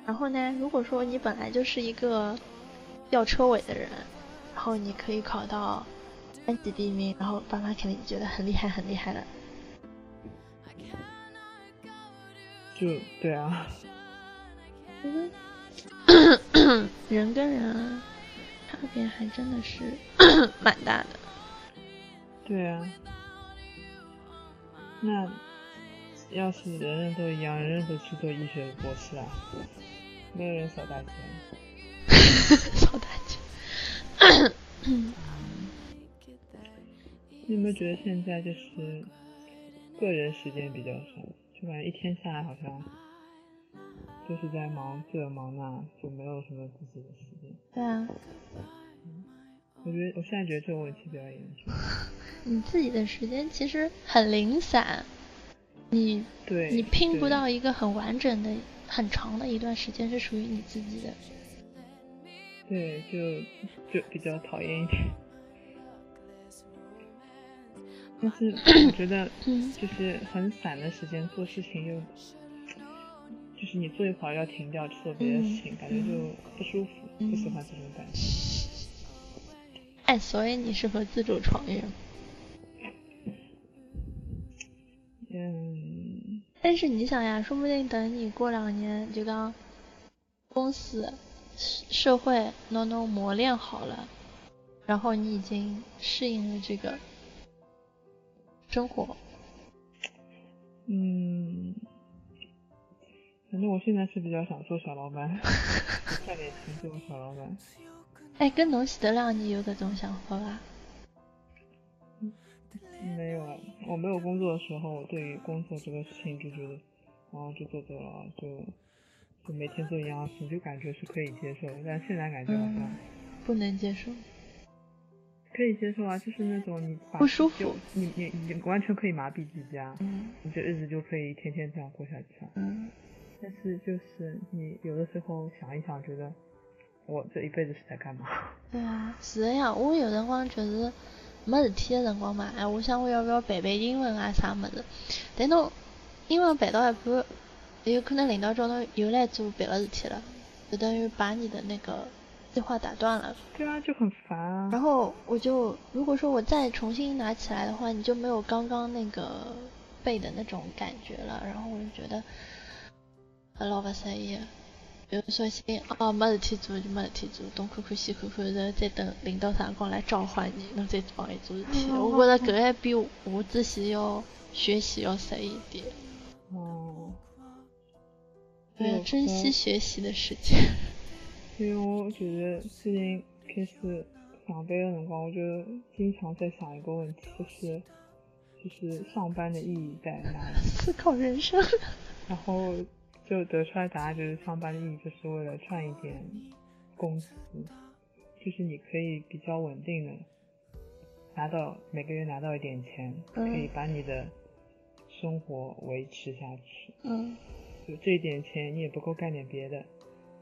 然后呢，如果说你本来就是一个吊车尾的人，然后你可以考到班级第一名，然后爸妈肯定觉得很厉害，很厉害了。就对啊。人跟人差别还真的是 蛮大的。对啊，那要是人人都一样，人人都去做医学博士啊，没有人扫大街。扫大街。你有没有觉得现在就是个人时间比较少？就感觉一天下来好像。就是在忙这忙那，就没有什么自己的时间。对啊。我觉得我现在觉得这个问题比较严重。你自己的时间其实很零散，你对，你拼不到一个很完整的、很长的一段时间是属于你自己的。对，就就比较讨厌一点。但是我觉得，就是很散的时间做事情又。就是你做一会儿要停掉，去做别的事情，感觉就不舒服，不喜欢这种感觉。哎，所以你适合自主创业。嗯。但是你想呀，说不定等你过两年，就当公司、社会弄弄磨练好了，然后你已经适应了这个生活。嗯。反正我现在是比较想做小老板，赚点钱做小老板。哎，跟侬前头两年有这种想法吧？没有，我没有工作的时候，我对于工作这个事情就觉得，然后就做做了，就就每天做一样的事，就感觉是可以接受。但现在感觉好像不能接受。可以接受啊，就是那种你不舒服，你你你完全可以麻痹自己啊，你这日子就可以天天这样过下去。嗯。但是就是你有的时候想一想，觉得我这一辈子是在干嘛？对啊，是的呀。我有辰光就是没事体的辰光嘛，哎，我想我要不要背背英文啊啥么子？但侬英文背到一半，有可能领导叫侬又来做别的事体了，就等于把你的那个计划打断了。对啊，就很烦啊。然后我就如果说我再重新拿起来的话，你就没有刚刚那个背的那种感觉了。然后我就觉得。老不适意，比如说先哦没事体做就没事体做，东看看西看看，然后再等领导啥辰光来召唤你，侬再帮伊做事体。我觉得搿还比我自己要学习要适意一点。哦。要珍惜学习的时间。因为我觉得最近开始上班的辰光，我就经常在想一个问题，就是就是上班的意义在哪里？思考人生。然后。就得出来答案就是上班的意义就是为了赚一点工资，就是你可以比较稳定的拿到每个月拿到一点钱，嗯可以把你的生活维持下去。嗯就这一点钱你也不够干点别的，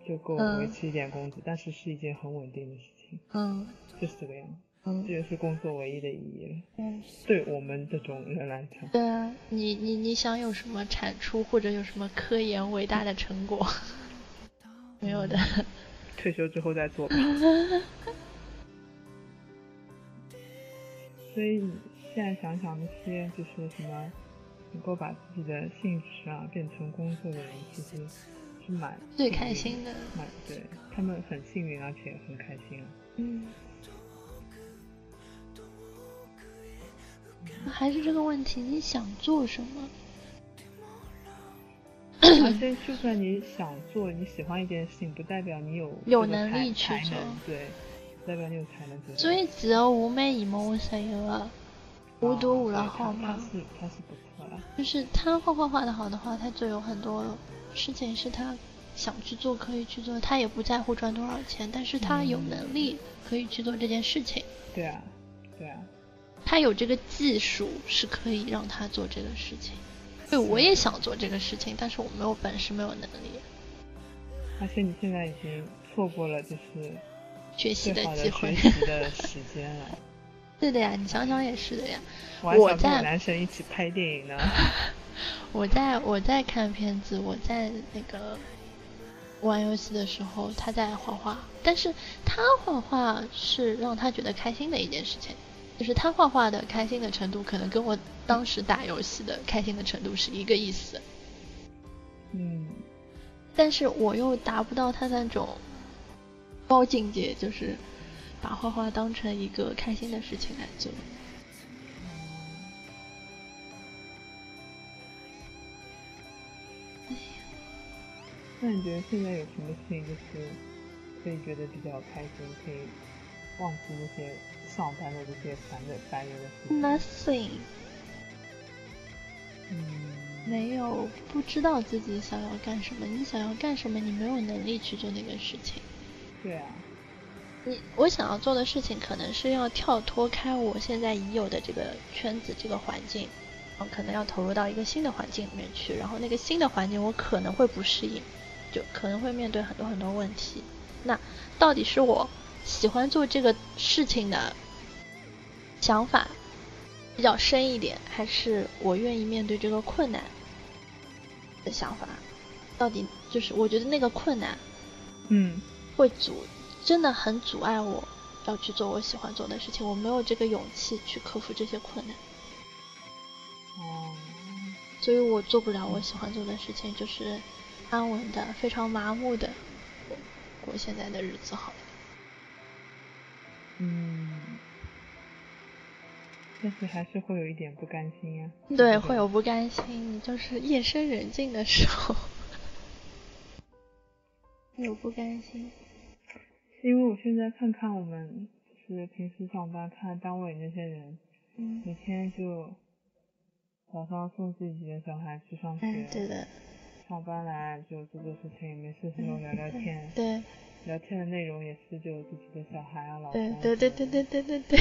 就够嗯维持一点工资，但是是一件很稳定的事情，嗯就是这个样子。嗯这也是工作唯一的意义了。嗯，对我们这种人来讲，对啊，你你你想有什么产出或者有什么科研伟大的成果？没有的。退休之后再做吧。所以你现在想想那些就是什么，能够把自己的兴趣啊变成工作的人，其实是蛮最开心的蛮对他们很幸运，而且很开心啊。嗯，还是这个问题，你想做什么？而且就算你想做，你喜欢一件事情，不代表你有有能力去做对，代表你有才能做。所以只要我美姨嘛，我是有的，我都画了好吗？他他是他是不错啦。就是他画画画的好的话，他就有很多事情是他想去做可以去做，他也不在乎赚多少钱，但是他有能力可以去做这件事情，对啊，对啊，他有这个技术是可以让他做这个事情。对，我也想做这个事情，但是我没有本事，没有能力，而且你现在已经错过了就是学习的机会学。习的时间了。对的呀，你想想也是的呀。我在男神一起拍电影呢。我在 我在看片子，我在那个玩游戏的时候，他在画画，但是他画画是让他觉得开心的一件事情，就是他画画的开心的程度，可能跟我当时打游戏的开心的程度是一个意思，嗯，但是我又达不到他那种高境界，就是把画画当成一个开心的事情来做。那你觉得现在有什么事情就是可以觉得比较开心，可以忘记那些上班的这些烦的烦人的事情？Nothing，嗯，没有不知道自己想要干什么，你想要干什么，你没有能力去做那个事情。对啊，你我想要做的事情，可能是要跳脱开我现在已有的这个圈子、这个环境，然后可能要投入到一个新的环境里面去，然后那个新的环境我可能会不适应，就可能会面对很多很多问题。那到底是我喜欢做这个事情的想法比较深一点，还是我愿意面对这个困难的想法？到底就是我觉得那个困难嗯，会阻，真的很阻碍我要去做我喜欢做的事情，我没有这个勇气去克服这些困难，哦，所以我做不了我喜欢做的事情，就是安稳的、非常麻木的过过现在的日子好了。嗯，但是还是会有一点不甘心呀、对，会有不甘心，就是夜深人静的时候，有不甘心。因为我现在看看我们就是平时上班看单位那些人，嗯，每天就早上送自己的小孩去上学，嗯，对的，上班来就做做事情，没事时候聊聊天，对，聊天的内容也是就自己的小孩啊、老对公，对对对对，对对对，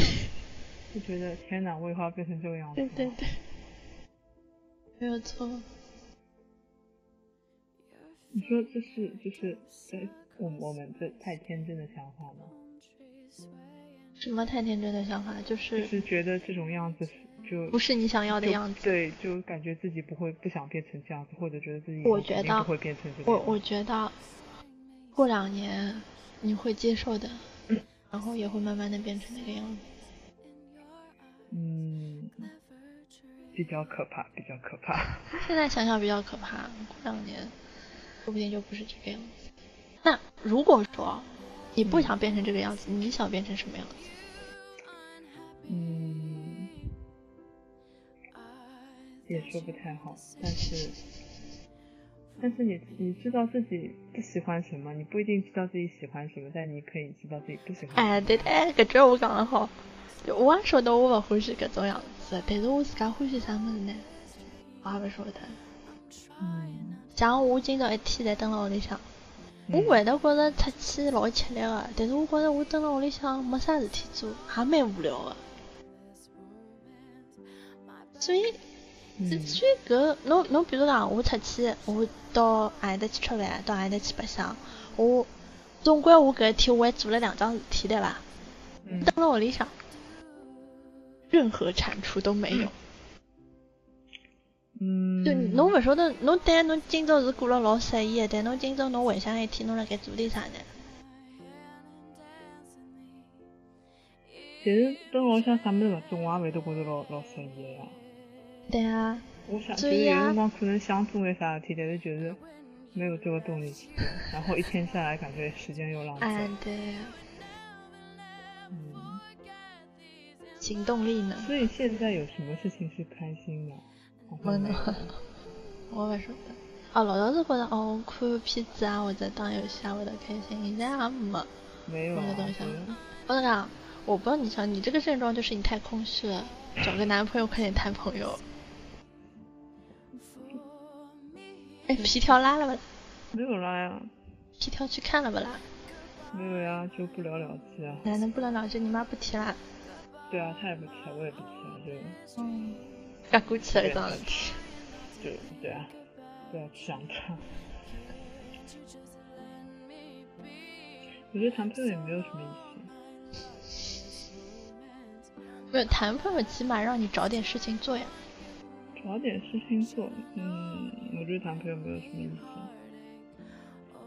就觉得天哪，我以后要变成这个样子，对对对，没有错。你说这是就是在我我们这太天真的想法吗？什么太天真的想法？就是就是觉得这种样子是就不是你想要的样子。对，就感觉自己不会不想变成这样子，或者觉得自己以我觉得不会变成这样子。我觉得过两年你会接受的，然后也会慢慢的变成那个样子。嗯，比较可怕，比较可怕。现在想想比较可怕，过两年说不定就不是这个样子。那如果说你不想变成这个样子，你想变成什么样子？嗯，也说不太好，但是，但是你你知道自己不喜欢什么，你不一定知道自己喜欢什么，但你可以知道自己不喜欢。哎，对的，哎，搿句我讲得好。就我也晓得我勿欢喜搿种样子，但是我自家欢喜啥物事呢？我也勿晓得。嗯像我今朝一天侪蹲辣屋里向，我会得觉着出去老吃力个，但是我觉着我蹲辣屋里向没啥事体做，也蛮无聊个。所以，所以搿侬侬比如讲，我出去，我到何里搭去吃饭，到何里搭去白相，我总归我搿一天我还做了两桩事体对伐？蹲辣屋里向，任何产出都没有。嗯。就侬勿晓得，侬但侬今朝是过了老适意个，但侬今朝侬回想一天，侬辣盖做点啥呢？其实蹲屋里向啥物事勿做，我也会得觉着老老适意个呀。对啊。我想就是有辰光可能想做点啥事体，但是就是没有这个动力去 做，然后一天下来感觉时间又浪费。哎，对。嗯。行动力呢？所以现在有什么事情是开心的？没呢，我勿晓得。哦，老早是觉得哦，看片子啊或者打游戏啊会得开心，现在也没。没有啊。我讲，我不知道你想，你这个症状就是你太空虚了，找个男朋友快点谈朋友。哎，皮条拉了不？没有拉呀。皮条去看了不啦？没有呀，就不了了之啊。男的不了了之，你妈不提啦？对啊，他也不提，我也不提，就。嗯。刚过去了一桩事体。就对啊，不要想他。我觉得谈朋友也没有什么意思。没有谈朋友，起码让你找点事情做呀。找点事情做，嗯，我觉得谈朋友没有什么意思，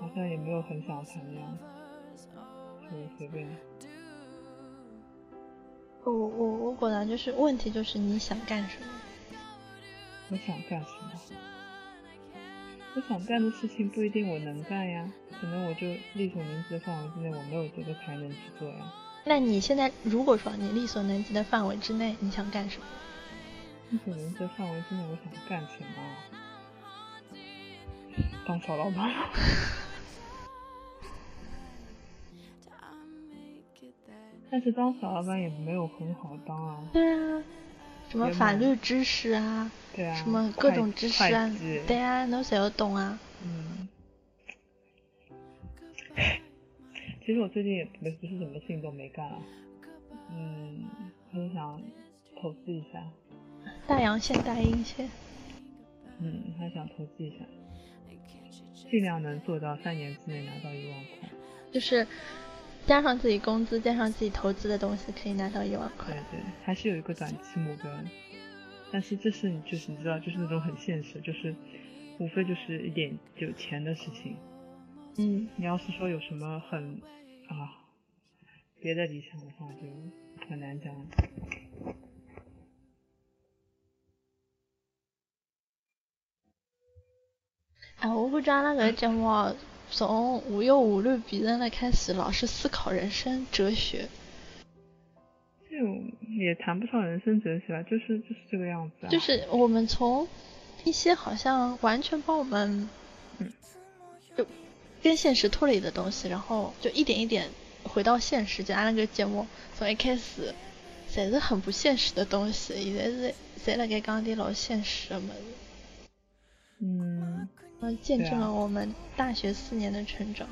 好像也没有很想谈的样子，就随便。我我我果然就是问题就是你想干什么？我想干什么？我想干的事情不一定我能干呀，可能我就力所能及的范围之内我没有这个才能去做呀。那你现在如果说你力所能及的范围之内你想干什么？力所能及的范围之内我想干什么？当小老板。但是当小老板也没有很好当啊。对啊。什么法律知识啊？对啊。什么各种知识啊？对啊，能谁都懂啊？嗯。其实我最近也没不是什么事情都没干啊。嗯，很想投资一下。大阳线、大阴线。嗯，还想投资一下，尽量能做到三年之内拿到一万块。就是。加上自己工资，加上自己投资的东西，可以拿到一万块。对对，还是有一个短期目标。但是这是你就是你知道，就是那种很现实，就是无非就是一点有钱的事情。嗯。你要是说有什么很啊别的理想的话，就很难讲。哎，我感觉阿拉个节目。从无忧无虑别人的开始，老是思考人生哲学，就也谈不上人生哲学吧，就是就是这个样子。就是我们从一些好像完全帮我们，就跟现实脱离的东西，然后就一点一点回到现实。就按那个节目从一开始，侪是很不现实的东西，现在是侪辣盖讲点老现实的么子。嗯。嗯，见证了我们大学四年的成长。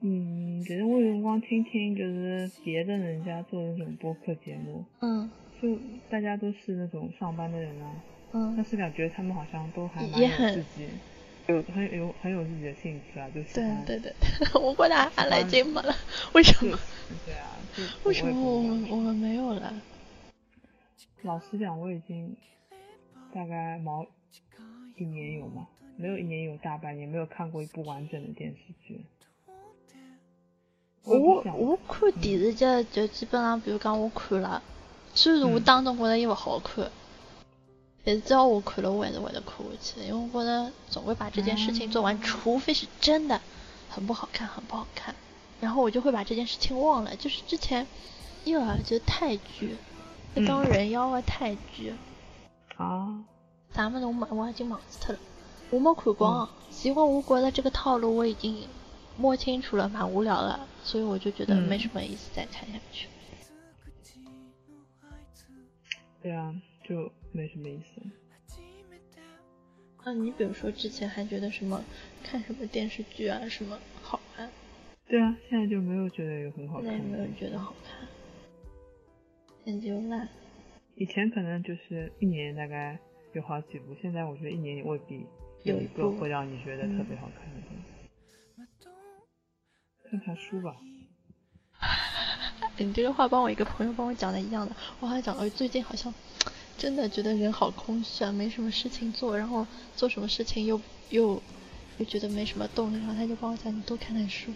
嗯，其实我有辰光听听，就是别的人家做的那种播客节目，嗯，就大家都是那种上班的人啊，嗯，但是感觉他们好像都还蛮有自己，有很有很有自己的兴趣啊，就是对对对，我过来还来节目了，为什么？对啊，为什么我们我们没有了？老实讲，我已经大概毛。一年有吗？没有一年有大半年没有看过一部完整的电视剧。我我看电视剧就基本上，比如讲我看了，虽然我当中觉得伊勿好看，但是只要我看了，我还是会得看下去，因为我觉得总会把这件事情做完，除非是真的很不好看，很不好看，然后我就会把这件事情忘了。就是之前有啊，就是泰剧，当人妖啊泰剧啊。啥么子我我已经忘记掉了，我没看光，因为我觉得这个套路我已经摸清楚了，蛮无聊了，所以我就觉得没什么意思再看下去。对啊，就没什么意思。啊，你比如说之前还觉得什么看什么电视剧啊什么好看，对啊，现在就没有觉得有很好现在看没有觉得好看，现在就烂。以前可能就是一年大概有好几部，现在我觉得一年也未必有一个会让你觉得嗯特别好看的东西。看看书吧，你这个话帮我一个朋友帮我讲的一样的，我还讲了最近好像真的觉得人好空虚啊，没什么事情做，然后做什么事情又又又觉得没什么动力，然后他就帮我讲你多看看书。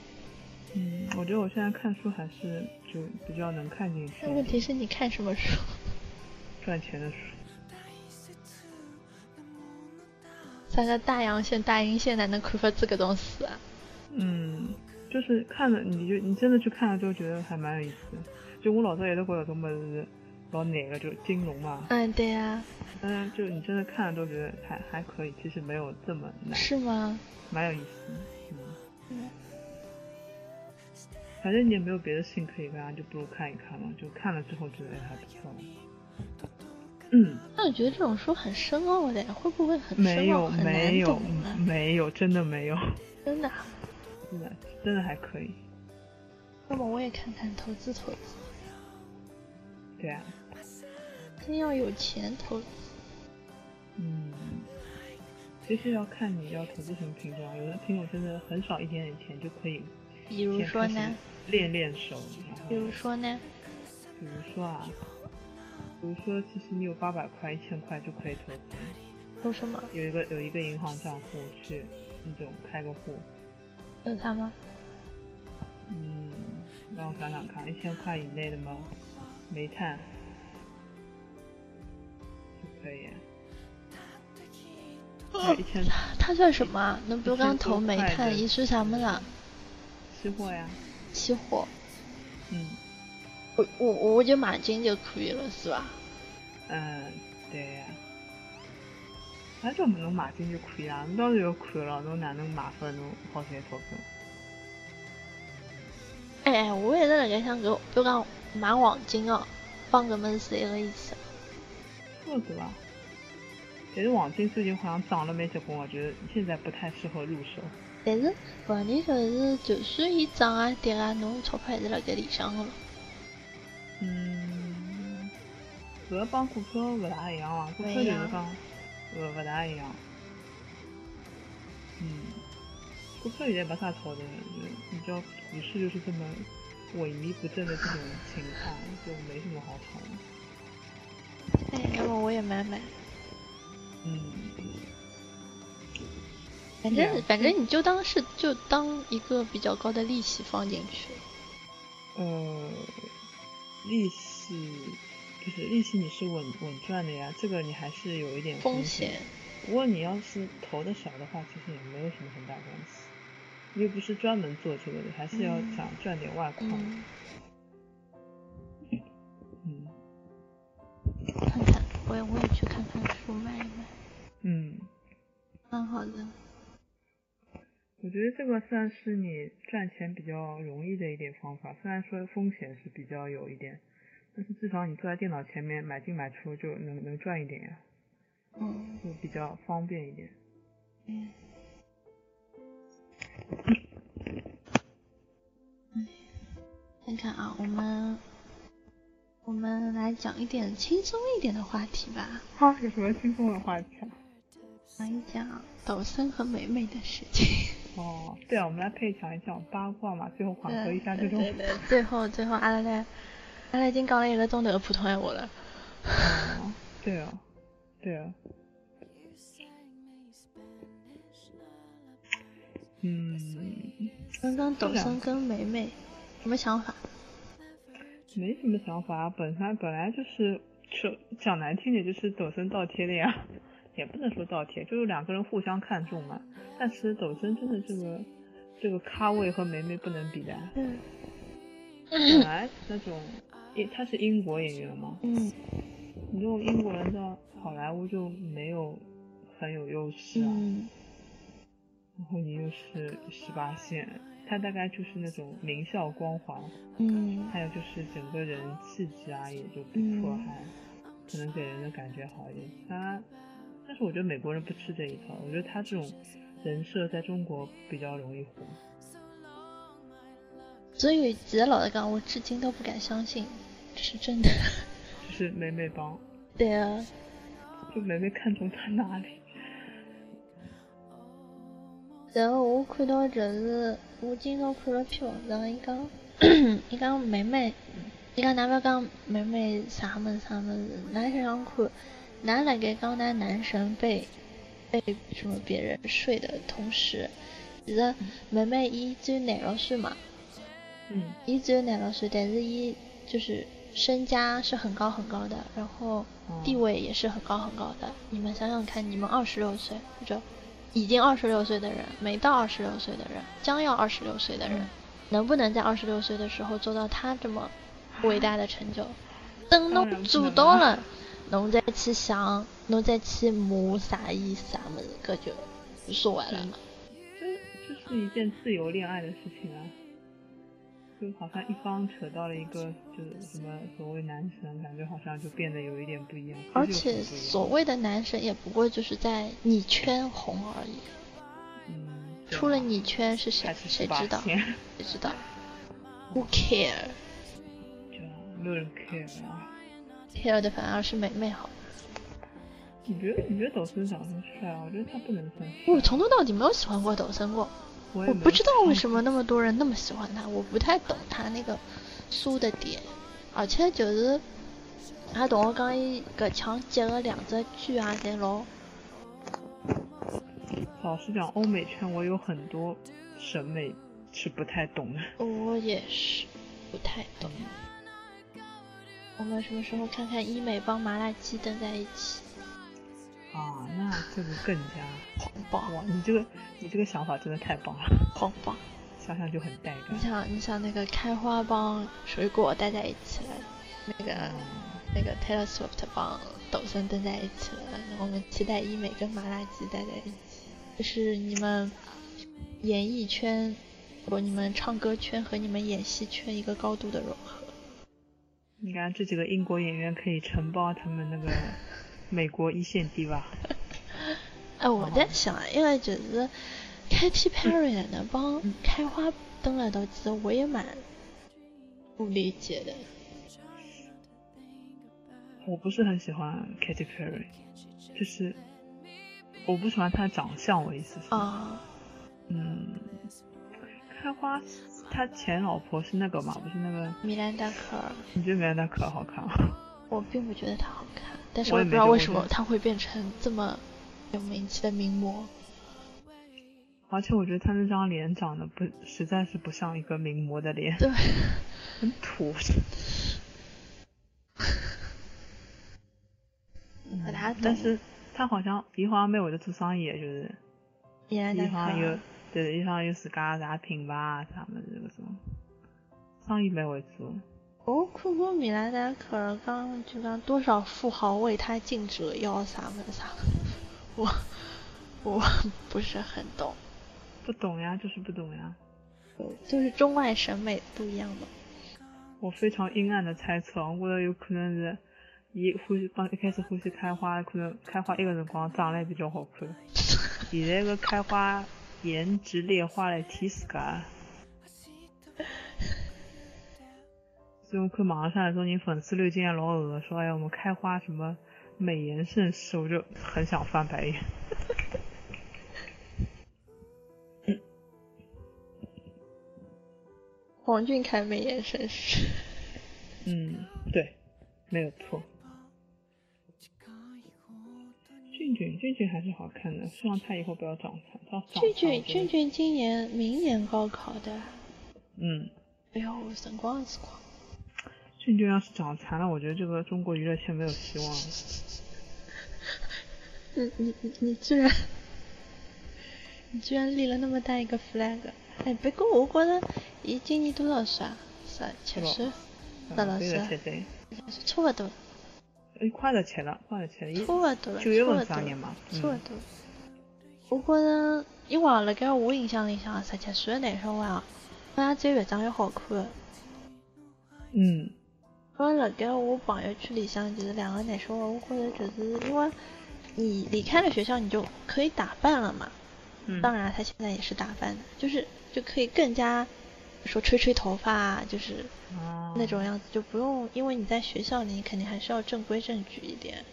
嗯，我觉得我现在看书还是就比较能看进去那，问题是你看什么书？赚钱的书。啥个大洋线、大阴线哪能看出这个东西啊？嗯，就是看了你就你真的去看了之后觉得还蛮有意思的。就我老早也都觉得搿种物事是老难的，就金融嘛，嗯，对呀、当然就你真的看了都觉得还还可以，其实没有这么难，是吗？蛮有意思的。嗯，嗯反正你也没有别的事情可以干，就不如看一看嘛。就看了之后觉得哎还不错。嗯，那我觉得这种书很深奥的，会不会很深没有奥没有？没有，真的没有，真的啊？真的真的还可以。那么我也看看投资投资，对啊，真要有钱投资。嗯，其实要看你要投资什么品种啊，有的品种真的很少一点点钱就可以比如说呢？练练手，比如说呢？比如说啊，比如说其实你有八百块、一千块就可以投资，投什么？有一个有一个银行账户去那种开个户，有它吗？嗯，让我想想看，一千块以内的吗？煤炭就可以，还有一千它算什么啊？侬比如讲投煤炭，伊算啥么啦？期货呀，期货。嗯我我我就买金就可以了，是吧？嗯，对呀。那叫侬买进就可以啦，侬当然要看了，侬哪能买法侬好赚钞票？哎哎，我一直辣盖想搿，比如讲买黄金哦，帮搿么是一个意思。是的吧？但是黄金最近好像涨了蛮结棍啊，觉得现在不太适合入手。但是问题就是，就算伊涨啊跌啊，侬钞票还是辣盖里向个咯。嗯，搿个帮股票勿大一样啊，股票就是讲勿勿大一样。嗯，股票现在没啥炒的，就是你知道股市就是这么萎靡不振的这种情况，就没什么好炒的。哎，要么我也买买，嗯，反正反正你就当是就当一个比较高的利息放进去。呃，利息就是利息你是稳稳赚的呀，这个你还是有一点风险险。不过你要是投的少的话，其实也没有什么很大关系。你又不是专门做这个的，还是要嗯想赚点外快。嗯，嗯看看，我也我也去看看书卖一买，嗯，蛮好的。我觉得这个算是你赚钱比较容易的一点方法，虽然说风险是比较有一点，但是至少你坐在电脑前面买进买出就能能赚一点呀，嗯就比较方便一点。嗯。看看啊，我们我们来讲一点轻松一点的话题吧，好，有什么轻松的话题啊？讲一讲抖森和美美的事情。哦，对啊，我们来配讲一讲八卦嘛，最后缓和一下这种。对对对，最后最后阿拉来，阿拉已经讲了一个钟头的普通闲话了。哦，对啊，对啊。嗯，刚刚抖森跟梅梅什么想法？没什么想法，本身本来就是说讲难听点就是抖森倒贴的呀，也不能说倒贴，就是两个人互相看重嘛。但其实抖森真的这个这个咖位和梅梅不能比的，嗯本来那种英他是英国演员嘛，嗯你这种英国人到好莱坞就没有很有优势啊。嗯然后你又是十八线，他大概就是那种名校光环，嗯还有就是整个人气质啊也就不错，嗯还可能给人的感觉好一点。他但是我觉得美国人不吃这一套，我觉得他这种人设在中国比较容易火。所以其实老实讲，我至今都不敢相信这是真的。就是美美帮，对啊，就美美看中他哪里？然后我看到就是我今朝看了篇文章，伊讲伊讲妹妹，伊讲㑚勿要讲妹妹啥物事啥物事，㑚想想看，㑚辣盖讲㑚男神被被什么别人睡的同时，其实妹妹伊只有廿六岁嘛，嗯伊只有廿六岁，但是伊就是身家是很高很高的，然后地位也是很高很高的。你们想想看，你们二十六岁或者已经二十六岁的人，没到二十六岁的人，将要二十六岁的人，嗯能不能在二十六岁的时候做到他这么伟大的成就？等当然侬做到了，侬再去想，侬再去骂啥意啥么子，搿就无所谓了。这这是一件自由恋爱的事情啊，就好像一方扯到了一个就是什么所谓男神，感觉好像就变得有一点不一样。而且所谓的男神也不过就是在你圈红而已，嗯，出了啊你圈是谁是谁知道？18谁知道？Who care？对啊，没有人 care 啊。Care 的反而是美美好。你觉得你觉得抖森长得很帅啊？我觉得他不能算帅。我从头到底没有喜欢过抖森过，我不知道为什么那么多人那么喜欢他，我不太懂他那个酥的点，而且就是他同我讲伊搿腔接的两只剧啊，侪老老实讲，欧美圈我有很多审美是不太懂的。我也是不太懂。我们什么时候看看医美帮麻辣鸡登在一起？啊，那这个更加黄棒，哇！你这个你这个想法真的太棒了，黄棒！想想就很带感。你想，你想那个开花帮水果待在一起了，那个嗯那个 Taylor Swift 帮抖森登在一起了，我们期待医美跟麻辣鸡待在一起，就是你们演艺圈和你们唱歌圈和你们演戏圈一个高度的融合。你看这几个英国演员可以承包他们那个美国一线地吧？哎，我在想，因为就是 Katy Perry 的那帮开花登了到其实我也蛮不理解的。我不是很喜欢 Katy Perry，就是我不喜欢她的长相，我意思是，啊，嗯，开花他前老婆是那个嘛，不是那个？米兰达可儿，你觉得米兰达可好看吗？我并不觉得她好看，但是我也不知道为什么她会变成这么有名气的名模。而且我觉得她那张脸长得不，实在是不像一个名模的脸，对，很土。但是他好像伊好像蛮会得做生意，就是米兰达有儿，，对，伊好像有自家啥品牌啊啥么子搿种，生意蛮会做。我看过米兰达可儿刚就讲多少富豪为她竞折腰啥么子啥么，我我不是很懂，不懂呀，就是不懂呀。就是中外审美不一样嘛。我非常阴暗的猜测，我觉得有可能是伊欢喜帮一开始欢喜开花，可能开花一个辰光长得还比较好看。现在个开花颜值劣化来提自家。所以我看网上来说，你粉丝滤镜还老恶，说哎呀我们开花什么美颜盛世，我就很想翻白眼。黄俊凯美颜盛世，嗯，对，没有错。俊俊，俊俊还是好看的，希望他以后不要长残。他长俊俊俊俊今年明年高考的，嗯，哎呦，神光辰光。俊俊要是长残了，我觉得这个中国娱乐圈没有希望了。你你你你居然，你居然立了那么大一个 flag！哎，不过我觉得，伊今年多少岁啊？十七岁，十六对的，岁对，对，差不多，哎，快十七了，快十七了，伊差不多了，九月份生日嘛，嗯，差不多。我觉得，因为辣盖我印象里向，十七岁的男小孩啊，好像只有越长越好看的。嗯，因为辣盖我朋友圈里向，就是两个男小孩，我觉着就是因为你离开了学校，你就可以打扮了嘛。嗯，当然，他现在也是打扮的，就是就可以更加说吹吹头发啊，就是哦那种样子，就不用因为你在学校里，你肯定还是要正规正矩一点。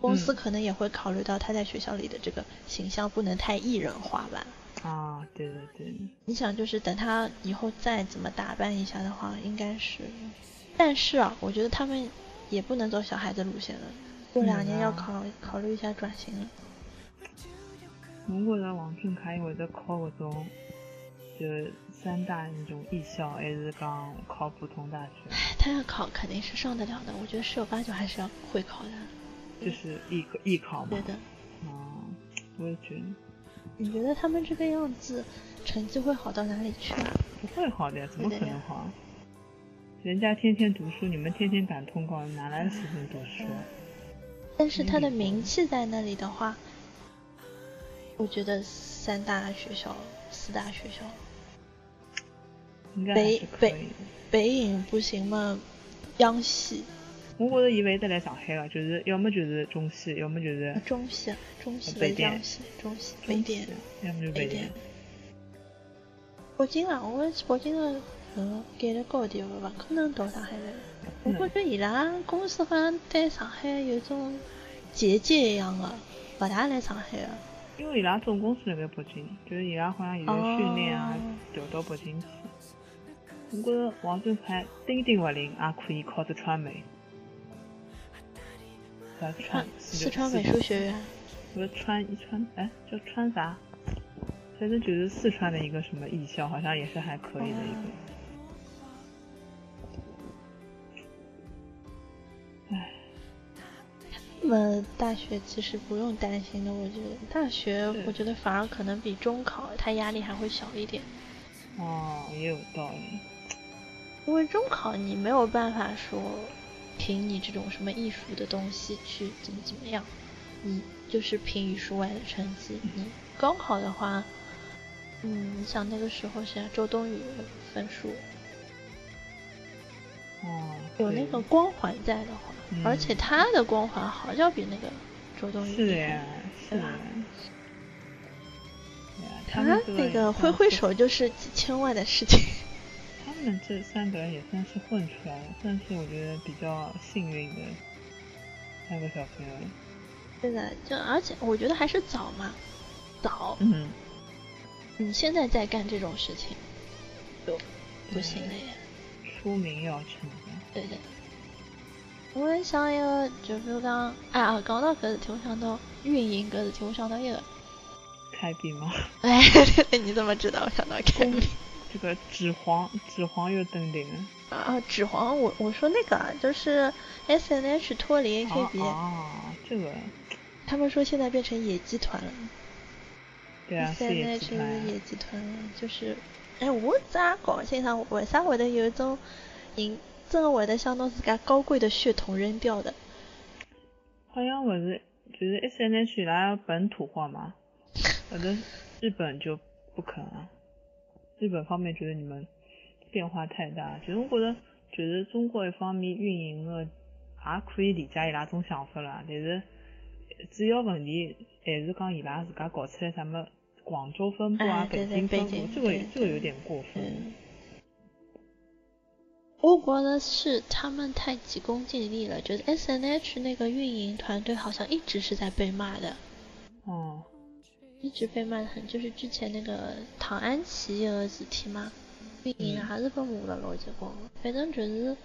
公司嗯可能也会考虑到他在学校里的这个形象不能太艺人化吧。啊，对对对，你想，就是等他以后再怎么打扮一下的话，应该是，但是啊，我觉得他们也不能走小孩子路线了，过两年要嗯啊考考虑一下转型了。我觉着王俊凯会得考搿种就三大那种艺校，还是讲考普通大学，哎他要考肯定是上得了的，我觉得十有八九还是要会考的。就是艺艺考嘛对。的，嗯，我也觉得你觉得他们这个样子，成绩会好到哪里去啊？不会好的呀，怎么可能好？人家天天读书，你们天天赶通告，哪来的时间读书？但是他的嗯名气在那里的话，我觉得三大学校、四大学校，应该北北。北影不行吗，央戏、我觉着伊勿会得来上海个，就是要么就是中戏，要么就是啊中戏、中戏北电中戏、北中电、，要么就北电北京啊，我北京的呃概率高点，勿可能到上海来。我嗯感觉伊拉公司好像对上海有种结界一样的，勿大来上海的。因为伊拉总公司辣盖北京，就是伊拉好像现在训练啊哦调到北京去。我觉着王俊凯丁丁勿灵，也可以考着川美。啥川川？四川美术学院，不是川一川，哎，叫川啥？反正就是四川的一个什么艺校，好像也是还可以的一个。唉，那么大学其实不用担心的，我觉得大学我觉得反而可能比中考它压力还会小一点，哦，也有道理。因为中考你没有办法说凭你这种什么艺术的东西去怎么怎么样，你就是凭语数外的成绩。你高考的话，嗯，你想那个时候谁啊周冬雨分数哦，有那个光环在的话，嗯而且他的光环好像比那个周冬雨厉害是吧他那个挥挥手就是几千万的事情。他们这三个人也算是混出来了，算是我觉得比较幸运的三个小朋友。对的，就而且我觉得还是早嘛，早。嗯，你现在在干这种事情，就不行了呀。出名要成的。对的。我也想一个，就比如讲，哎啊，讲到搿事体，我想到运营搿事体，我想到一个，开闭吗？哎，你怎么知道我想到开闭？这个纸黄，纸黄又登顶了。啊，指黄，我我说那个啊，就是 S N H 脱离 A K 啊 B，、啊，这个他们说现在变成野鸡团了。对啊，S 是 N 野鸡团啊。野鸡团了，就是，哎，我咋搞不清爽，为啥会得有一种人真的会得想拿自家高贵的血统扔掉的？好像不是，就是 S N H 伊拉本土化嘛，反正日本就不肯啊。日本方面觉得你们变化太大，其实我觉得，觉得中国一方面运营的也可以理解伊拉种想法啦，但是主要问题还是讲伊拉自家搞出来什么广州分部啊、哎对对京分部北京，这个这个有点过分。嗯，我觉得是他们太急功近利了，就是 S N H 那个运营团队好像一直是在被骂的。哦，一直被骂得很，就是之前那个唐安琪有个事体嘛，运营嗯还是被骂了老结棍。反正就是，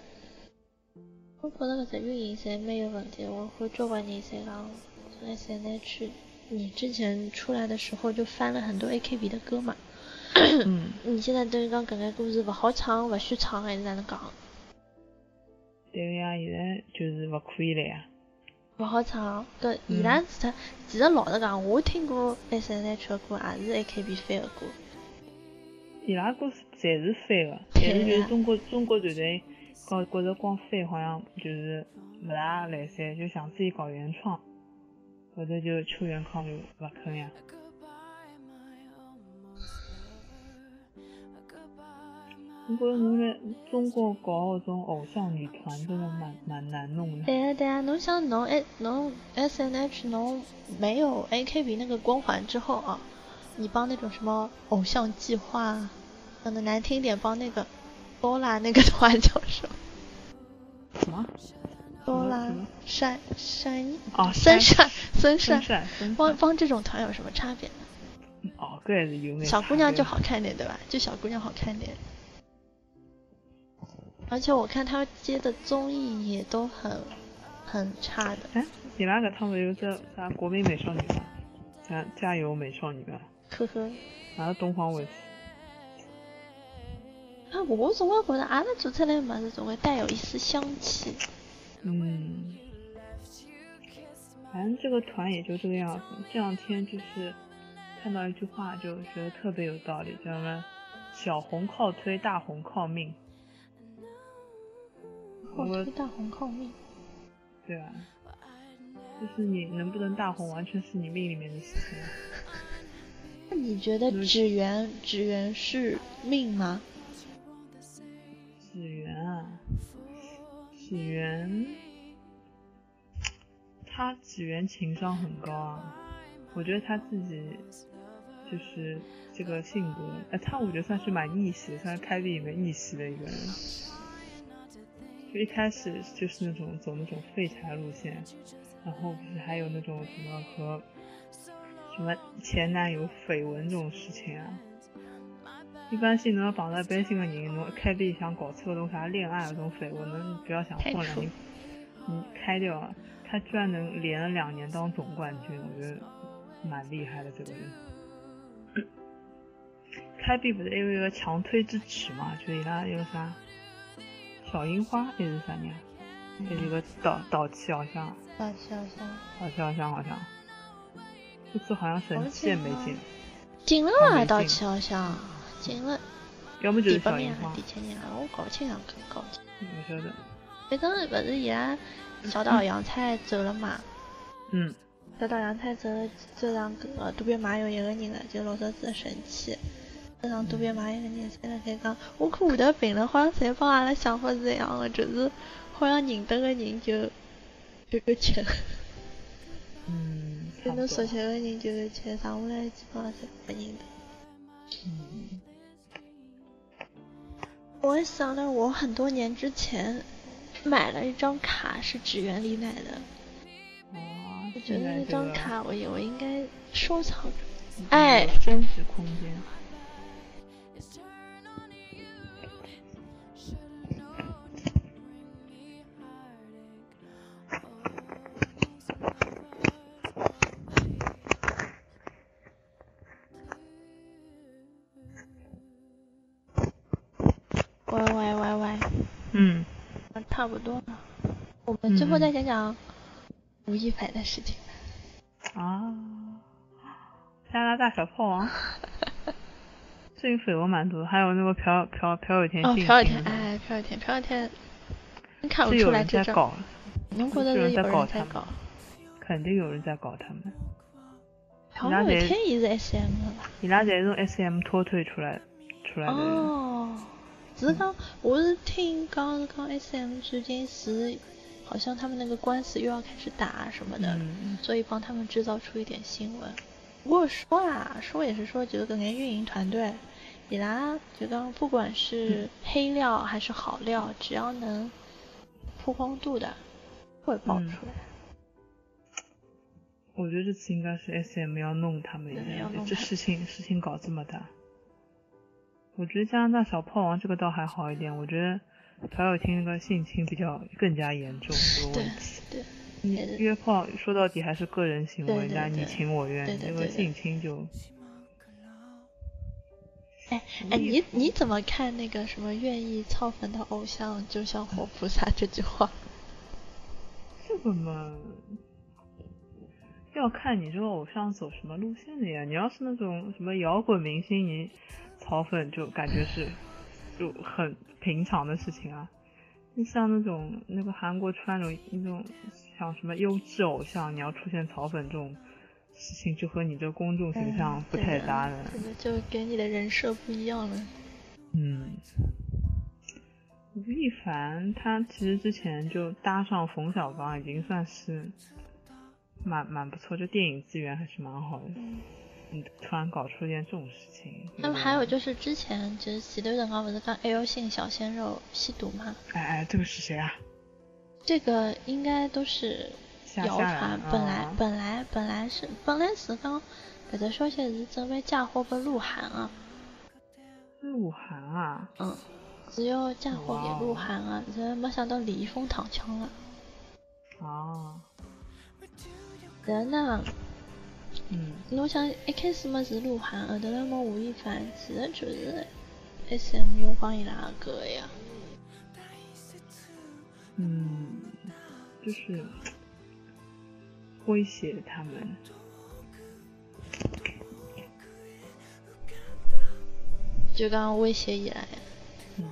我觉得搿只运营侪蛮有问题。我和交关人侪讲，从 S N H 你之前出来的时候就翻了很多 A K B 的歌嘛，嗯，你现在等于讲搿个歌是勿好唱、勿许唱还是哪能讲？对个呀，现在就是勿可以了呀。勿好唱，搿伊嗯拉其实其实老实讲，我听过 S N H 的歌，也是 A K B 翻的歌。伊拉歌是侪是翻的，但是就是中国中国团队搞觉着光翻好像就是勿大来三，就想自己搞原创，或者就邱元康就勿肯呀。我我觉着侬来中国搞搿种偶像女团真的蛮蛮难弄的。对呀对呀，侬想侬 A 侬 S N H 侬没有 A K B 那个光环之后啊，你帮那种什么偶像计划，讲的难听点，帮那个多拉那个团叫什么？什么？多拉山山哦森山帅森帅，森帅，森帅。帮帮这种团有什么差别呢？哦，个还是有眼小姑娘就好看点，对吧？就小姑娘好看点。而且我看他接的综艺也都很很差的。别。哎，你那个他们有只啥国民美少女吧？加加油美少女吧，呵呵。也是东方卫视。啊，我总会觉得阿拉做出来的么子总会带有一丝香气。嗯，反正这个团也就这个样子。这两天就是看到一句话，就觉得特别有道理，叫什么“小红靠推，大红靠命后我推大红靠命。”，对吧？就是你能不能大红，完全是你命里面的事情。那你觉得纸源纸源是命吗？史源啊，史源，他史源情商很高啊，我觉得他自己就是这个性格，哎，他我觉得算是蛮逆袭，算是开闭里面逆袭的一个人。就一开始就是那种走那种废柴路线，然后不是还有那种什么和什么前男友绯闻这种事情啊。一般性侬要碰到一般性的人，侬开闭想搞出搿种啥恋爱搿种绯闻，侬不要想混了，太蠢你你开掉啊！他居然能连了两年当总冠军，我觉得蛮厉害的这个人。开闭不是还有一个强推之耻嘛？就伊拉有啥小樱花还是啥人啊？还是一个导导气好像，大气好像导气好像好像，这次好像神器也没进，进了吧？还没进到气好像进了要么就是第八名还小樱花是第，七年了？我搞不清啊，搞不清。我晓得。反正不是伊拉小岛洋菜走了嘛？嗯，小岛洋菜走了，就让搿个渡边麻友一个人了，就老早子的神器。就让渡边麻友一个人在那盖讲，我看下头评论好像侪帮阿拉想法是一样的，就是好像认得个人就就够吃，嗯，跟侬熟悉个人就够吃，剩下来基本上侪不认得。嗯，我想到我很多年之前买了一张卡，是纸原里买的，啊，我觉得那张卡我也我应该收藏着。哎有真实空间。差不多了，我们最后嗯再讲讲吴亦凡的事情。啊，加拿大小炮王，最近绯闻蛮多，还有那个朴朴朴有天哦，朴有天，哎，朴有天，朴有天，你看不出来这搞，侬觉得有人在搞？肯定有人在搞他们，朴有天也是 SM 的吧？伊拉侪是从 SM 脱退出来出来的人。哦，只是刚，我是听刚刚 SM 最近是，好像他们那个官司又要开始打什么的，嗯所以帮他们制造出一点新闻。不过说啦，说也是说，觉得感觉运营团队，伊拉就刚不管是黑料还是好料，只要能曝光度的，会爆出来。我觉得这次应该是 S M 要弄他们一样，这事情事情搞这么大。我觉得加拿大小炮王这个倒还好一点，我觉得朴有天那个性侵比较更加严重这个对问题。对，你约炮说到底还是个人行为，对对对人家你情我愿，这个性侵就哎哎，你你怎么看那个什么愿意操粉的偶像就像活菩萨这句话？这个嘛，要看你这个偶像走什么路线的呀。你要是那种什么摇滚明星，你炒粉就感觉是就很平常的事情啊。你像那种那个韩国出来那种那种像什么优质偶像，你要出现草粉这种事情，就和你这公众形象不太搭的。对的，就给你的人设不一样了。嗯，吴亦凡他其实之前就搭上冯小刚，已经算是蛮蛮不错，就电影资源还是蛮好的。嗯，突然搞出一件这种事情。那么还有就是之前就是前段辰光不是讲 L 姓小鲜肉吸毒吗？哎哎，这个是谁啊？这个应该都是谣传，本来嗯本来本来是本来是讲搿只消息是准备嫁祸给鹿晗啊，鹿晗啊，嗯，是要嫁祸给鹿晗啊，这没想到李易峰躺枪了。哦，人呢，嗯，侬想一开始嘛是鹿晗，后头来么吴亦凡，其实就是 S M U 帮伊拉搿个呀。嗯，就是威胁他们。就刚刚威胁伊拉呀。嗯，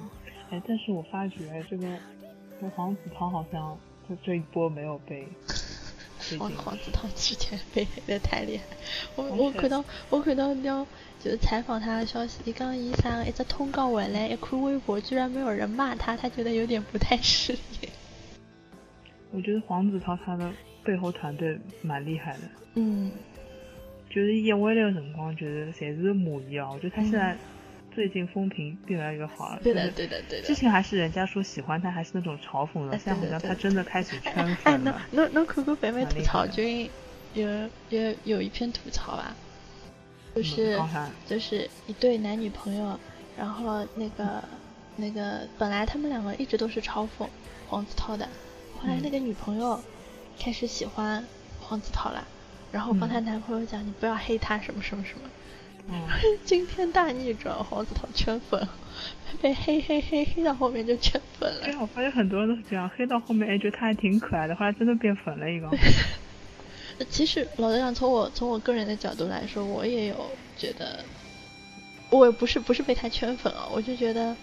哎，但是我发觉这个这个黄子韬好像就这一波没有被被黄子韬之前被黑的太厉害，我我看到我看到条就是采访他的消息，伊讲伊啥一只通告回来，一看微博居然没有人骂他，他觉得有点不太适应。我觉得黄子韬他的背后团队蛮厉害的，嗯，就是一回来的辰光，就是侪是马屁啊。我觉得他现在最近风评越来越好了。嗯对的对的对的之。前还是人家说喜欢他，还是那种嘲讽的，哎现在好像他真的开始圈粉了。侬侬看过北美吐槽君有有有一篇吐槽吧，就是就是一对男女朋友，然后那个那个本来他们两个一直都是嘲讽黄子韬的，后来嗯那个女朋友开始喜欢黄子韬了，然后帮她嗯男朋友讲你不要黑他什么什么什么，嗯，惊天大逆转，黄子韬圈粉，被黑黑黑黑到后面就圈粉了。对啊，我发现很多人都是这样，黑到后面哎觉得他还挺可爱的，后来真的变粉了一个。其实老实讲，从我从我个人的角度来说，我也有觉得，我也不是不是被他圈粉啊，我就觉得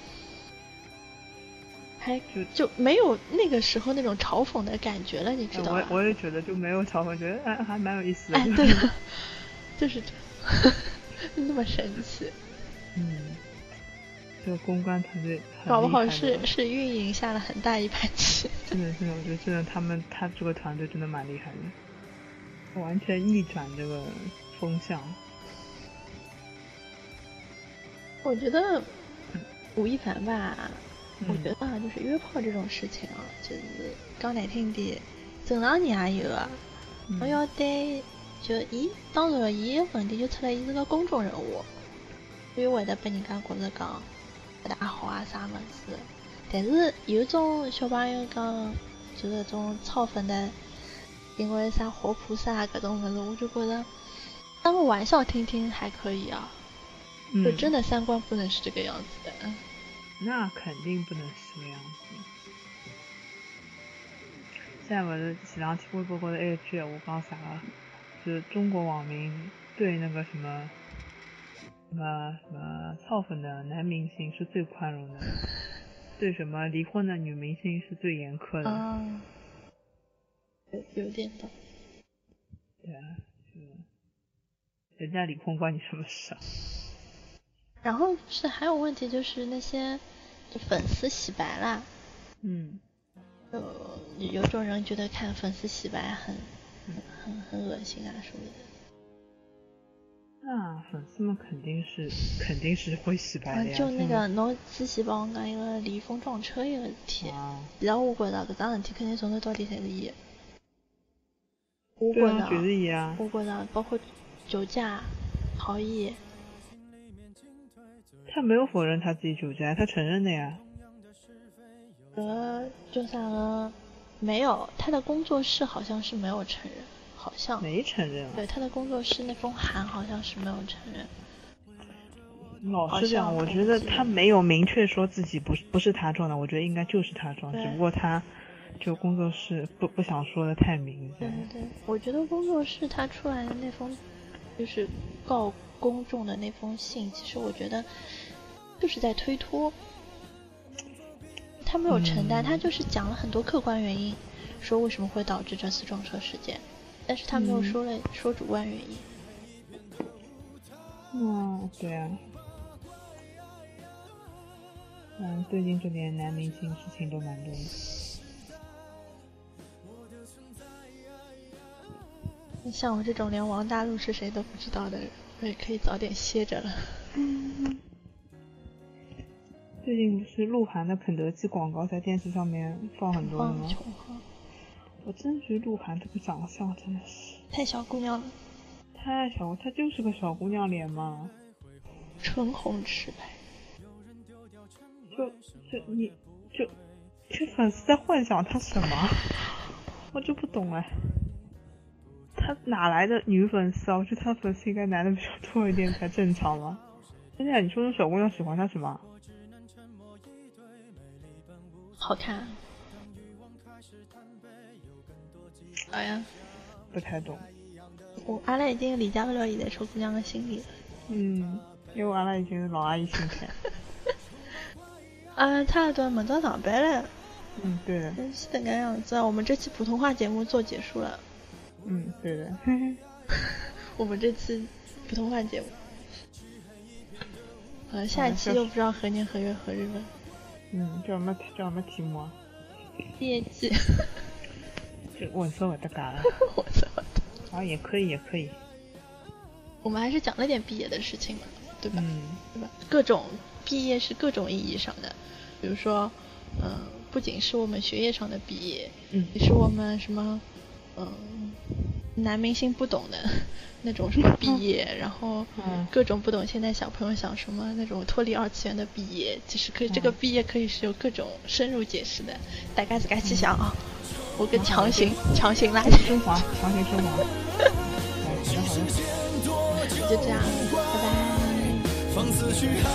还就就没有那个时候那种嘲讽的感觉了，你知道吗？我也觉得就没有嘲讽，觉得哎还蛮有意思的。哎，对，就是这，那么神奇，嗯，这个公关团队搞不好是是运营下了很大一盘棋。真的真的，我觉得真的他们他这个团队真的蛮厉害的，完全逆转这个风向。我觉得吴亦凡吧，我嗯觉得啊，就是约炮这种事情啊，就是讲难听点，正常人也有啊。嗯侬要对，就伊，当然伊个问题就出来，伊是个公众人物，所以会得被人家觉着讲不大好啊啥么子。但是有种小朋友讲，就是种超粉的，因为啥活菩萨搿种物事，我就觉着当个玩笑听听还可以啊，就嗯真的三观不能是这个样子的。嗯那肯定不能是这个样子。现在不是前两天微博高头还有句闲话讲啥个，就是中国网民对那个什么什么什么操粉的男明星是最宽容的，对什么离婚的女明星是最严苛的。啊，有有点道理。对啊，就人家离婚关你什么事啊？然后是还有问题，就是那些就粉丝洗白啦，嗯，有，有种人觉得看粉丝洗白很很很很恶心啊什么的。那粉丝们肯定是肯定是会洗白啊的呀。就那个侬之前帮我讲一个李易峰撞车一个事体，啊，其实我觉着搿桩事体肯定从头到底侪是伊的。我觉着，绝对一样。我觉着包括酒驾、逃逸，他没有否认他自己酒驾，他承认的呀。呃，就啥个没有，他的工作室好像是没有承认，好像没承认啊。对他的工作室那封函好像是没有承认。老实讲，我觉得他没有明确说自己不是不是他撞的，我觉得应该就是他撞，只不过他就工作室不不想说的太明显对对。对，我觉得工作室他出来的那封就是告公众的那封信，其实我觉得就是在推脱。他没有承担，嗯他就是讲了很多客观原因，说为什么会导致这次撞车事件，但是他没有嗯说了、说主观原因。嗯，对啊。嗯，最近这点男明星事情都蛮多的。像我这种连王大陆是谁都不知道的人，我也可以早点歇着了。最近不是鹿晗的肯德基广告在电视上面放很多了吗？我真觉得鹿晗这个长相真的是太小姑娘了，太小，她就是个小姑娘脸嘛，唇红齿白。就就你就就粉丝在幻想他什么？我就不懂哎，他哪来的女粉丝啊？我觉得他粉丝应该男的比较多一点才正常嘛。现在你说那小姑娘喜欢他什么？好看。哎呀，不太懂。我阿拉已经理解不了现在小姑娘的心理了。嗯，因为阿拉已经是老阿姨心态。啊，差不多门到上班了。嗯，对的。是这个样子，我们这期普通话节目做结束了。嗯，对的。我们这期普通话节目，呃，下一期又不知道何年何月何日了。嗯，叫什么叫什么题目啊？毕业季。就我说我的嘎了。我说我的。啊，也可以，也可以。我们还是讲了点毕业的事情嘛，对吧？嗯。对吧？各种毕业是各种意义上的，比如说，嗯、不仅是我们学业上的毕业，嗯也是我们什么，嗯、男明星不懂的 那种什么毕业，然后嗯各种不懂现在小朋友想什么那种脱离二次元的毕业，其实可以、这个嗯毕业可以是有各种深入解释的，大家自己去想啊，我跟强行强行拉进升华，强行升华。哎，好的好的。就这样，拜拜。放肆去爱，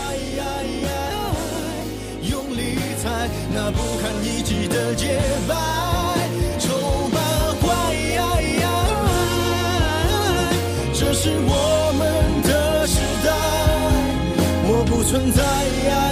用力踩那不堪一击的洁白，是我们的时代，我不存在。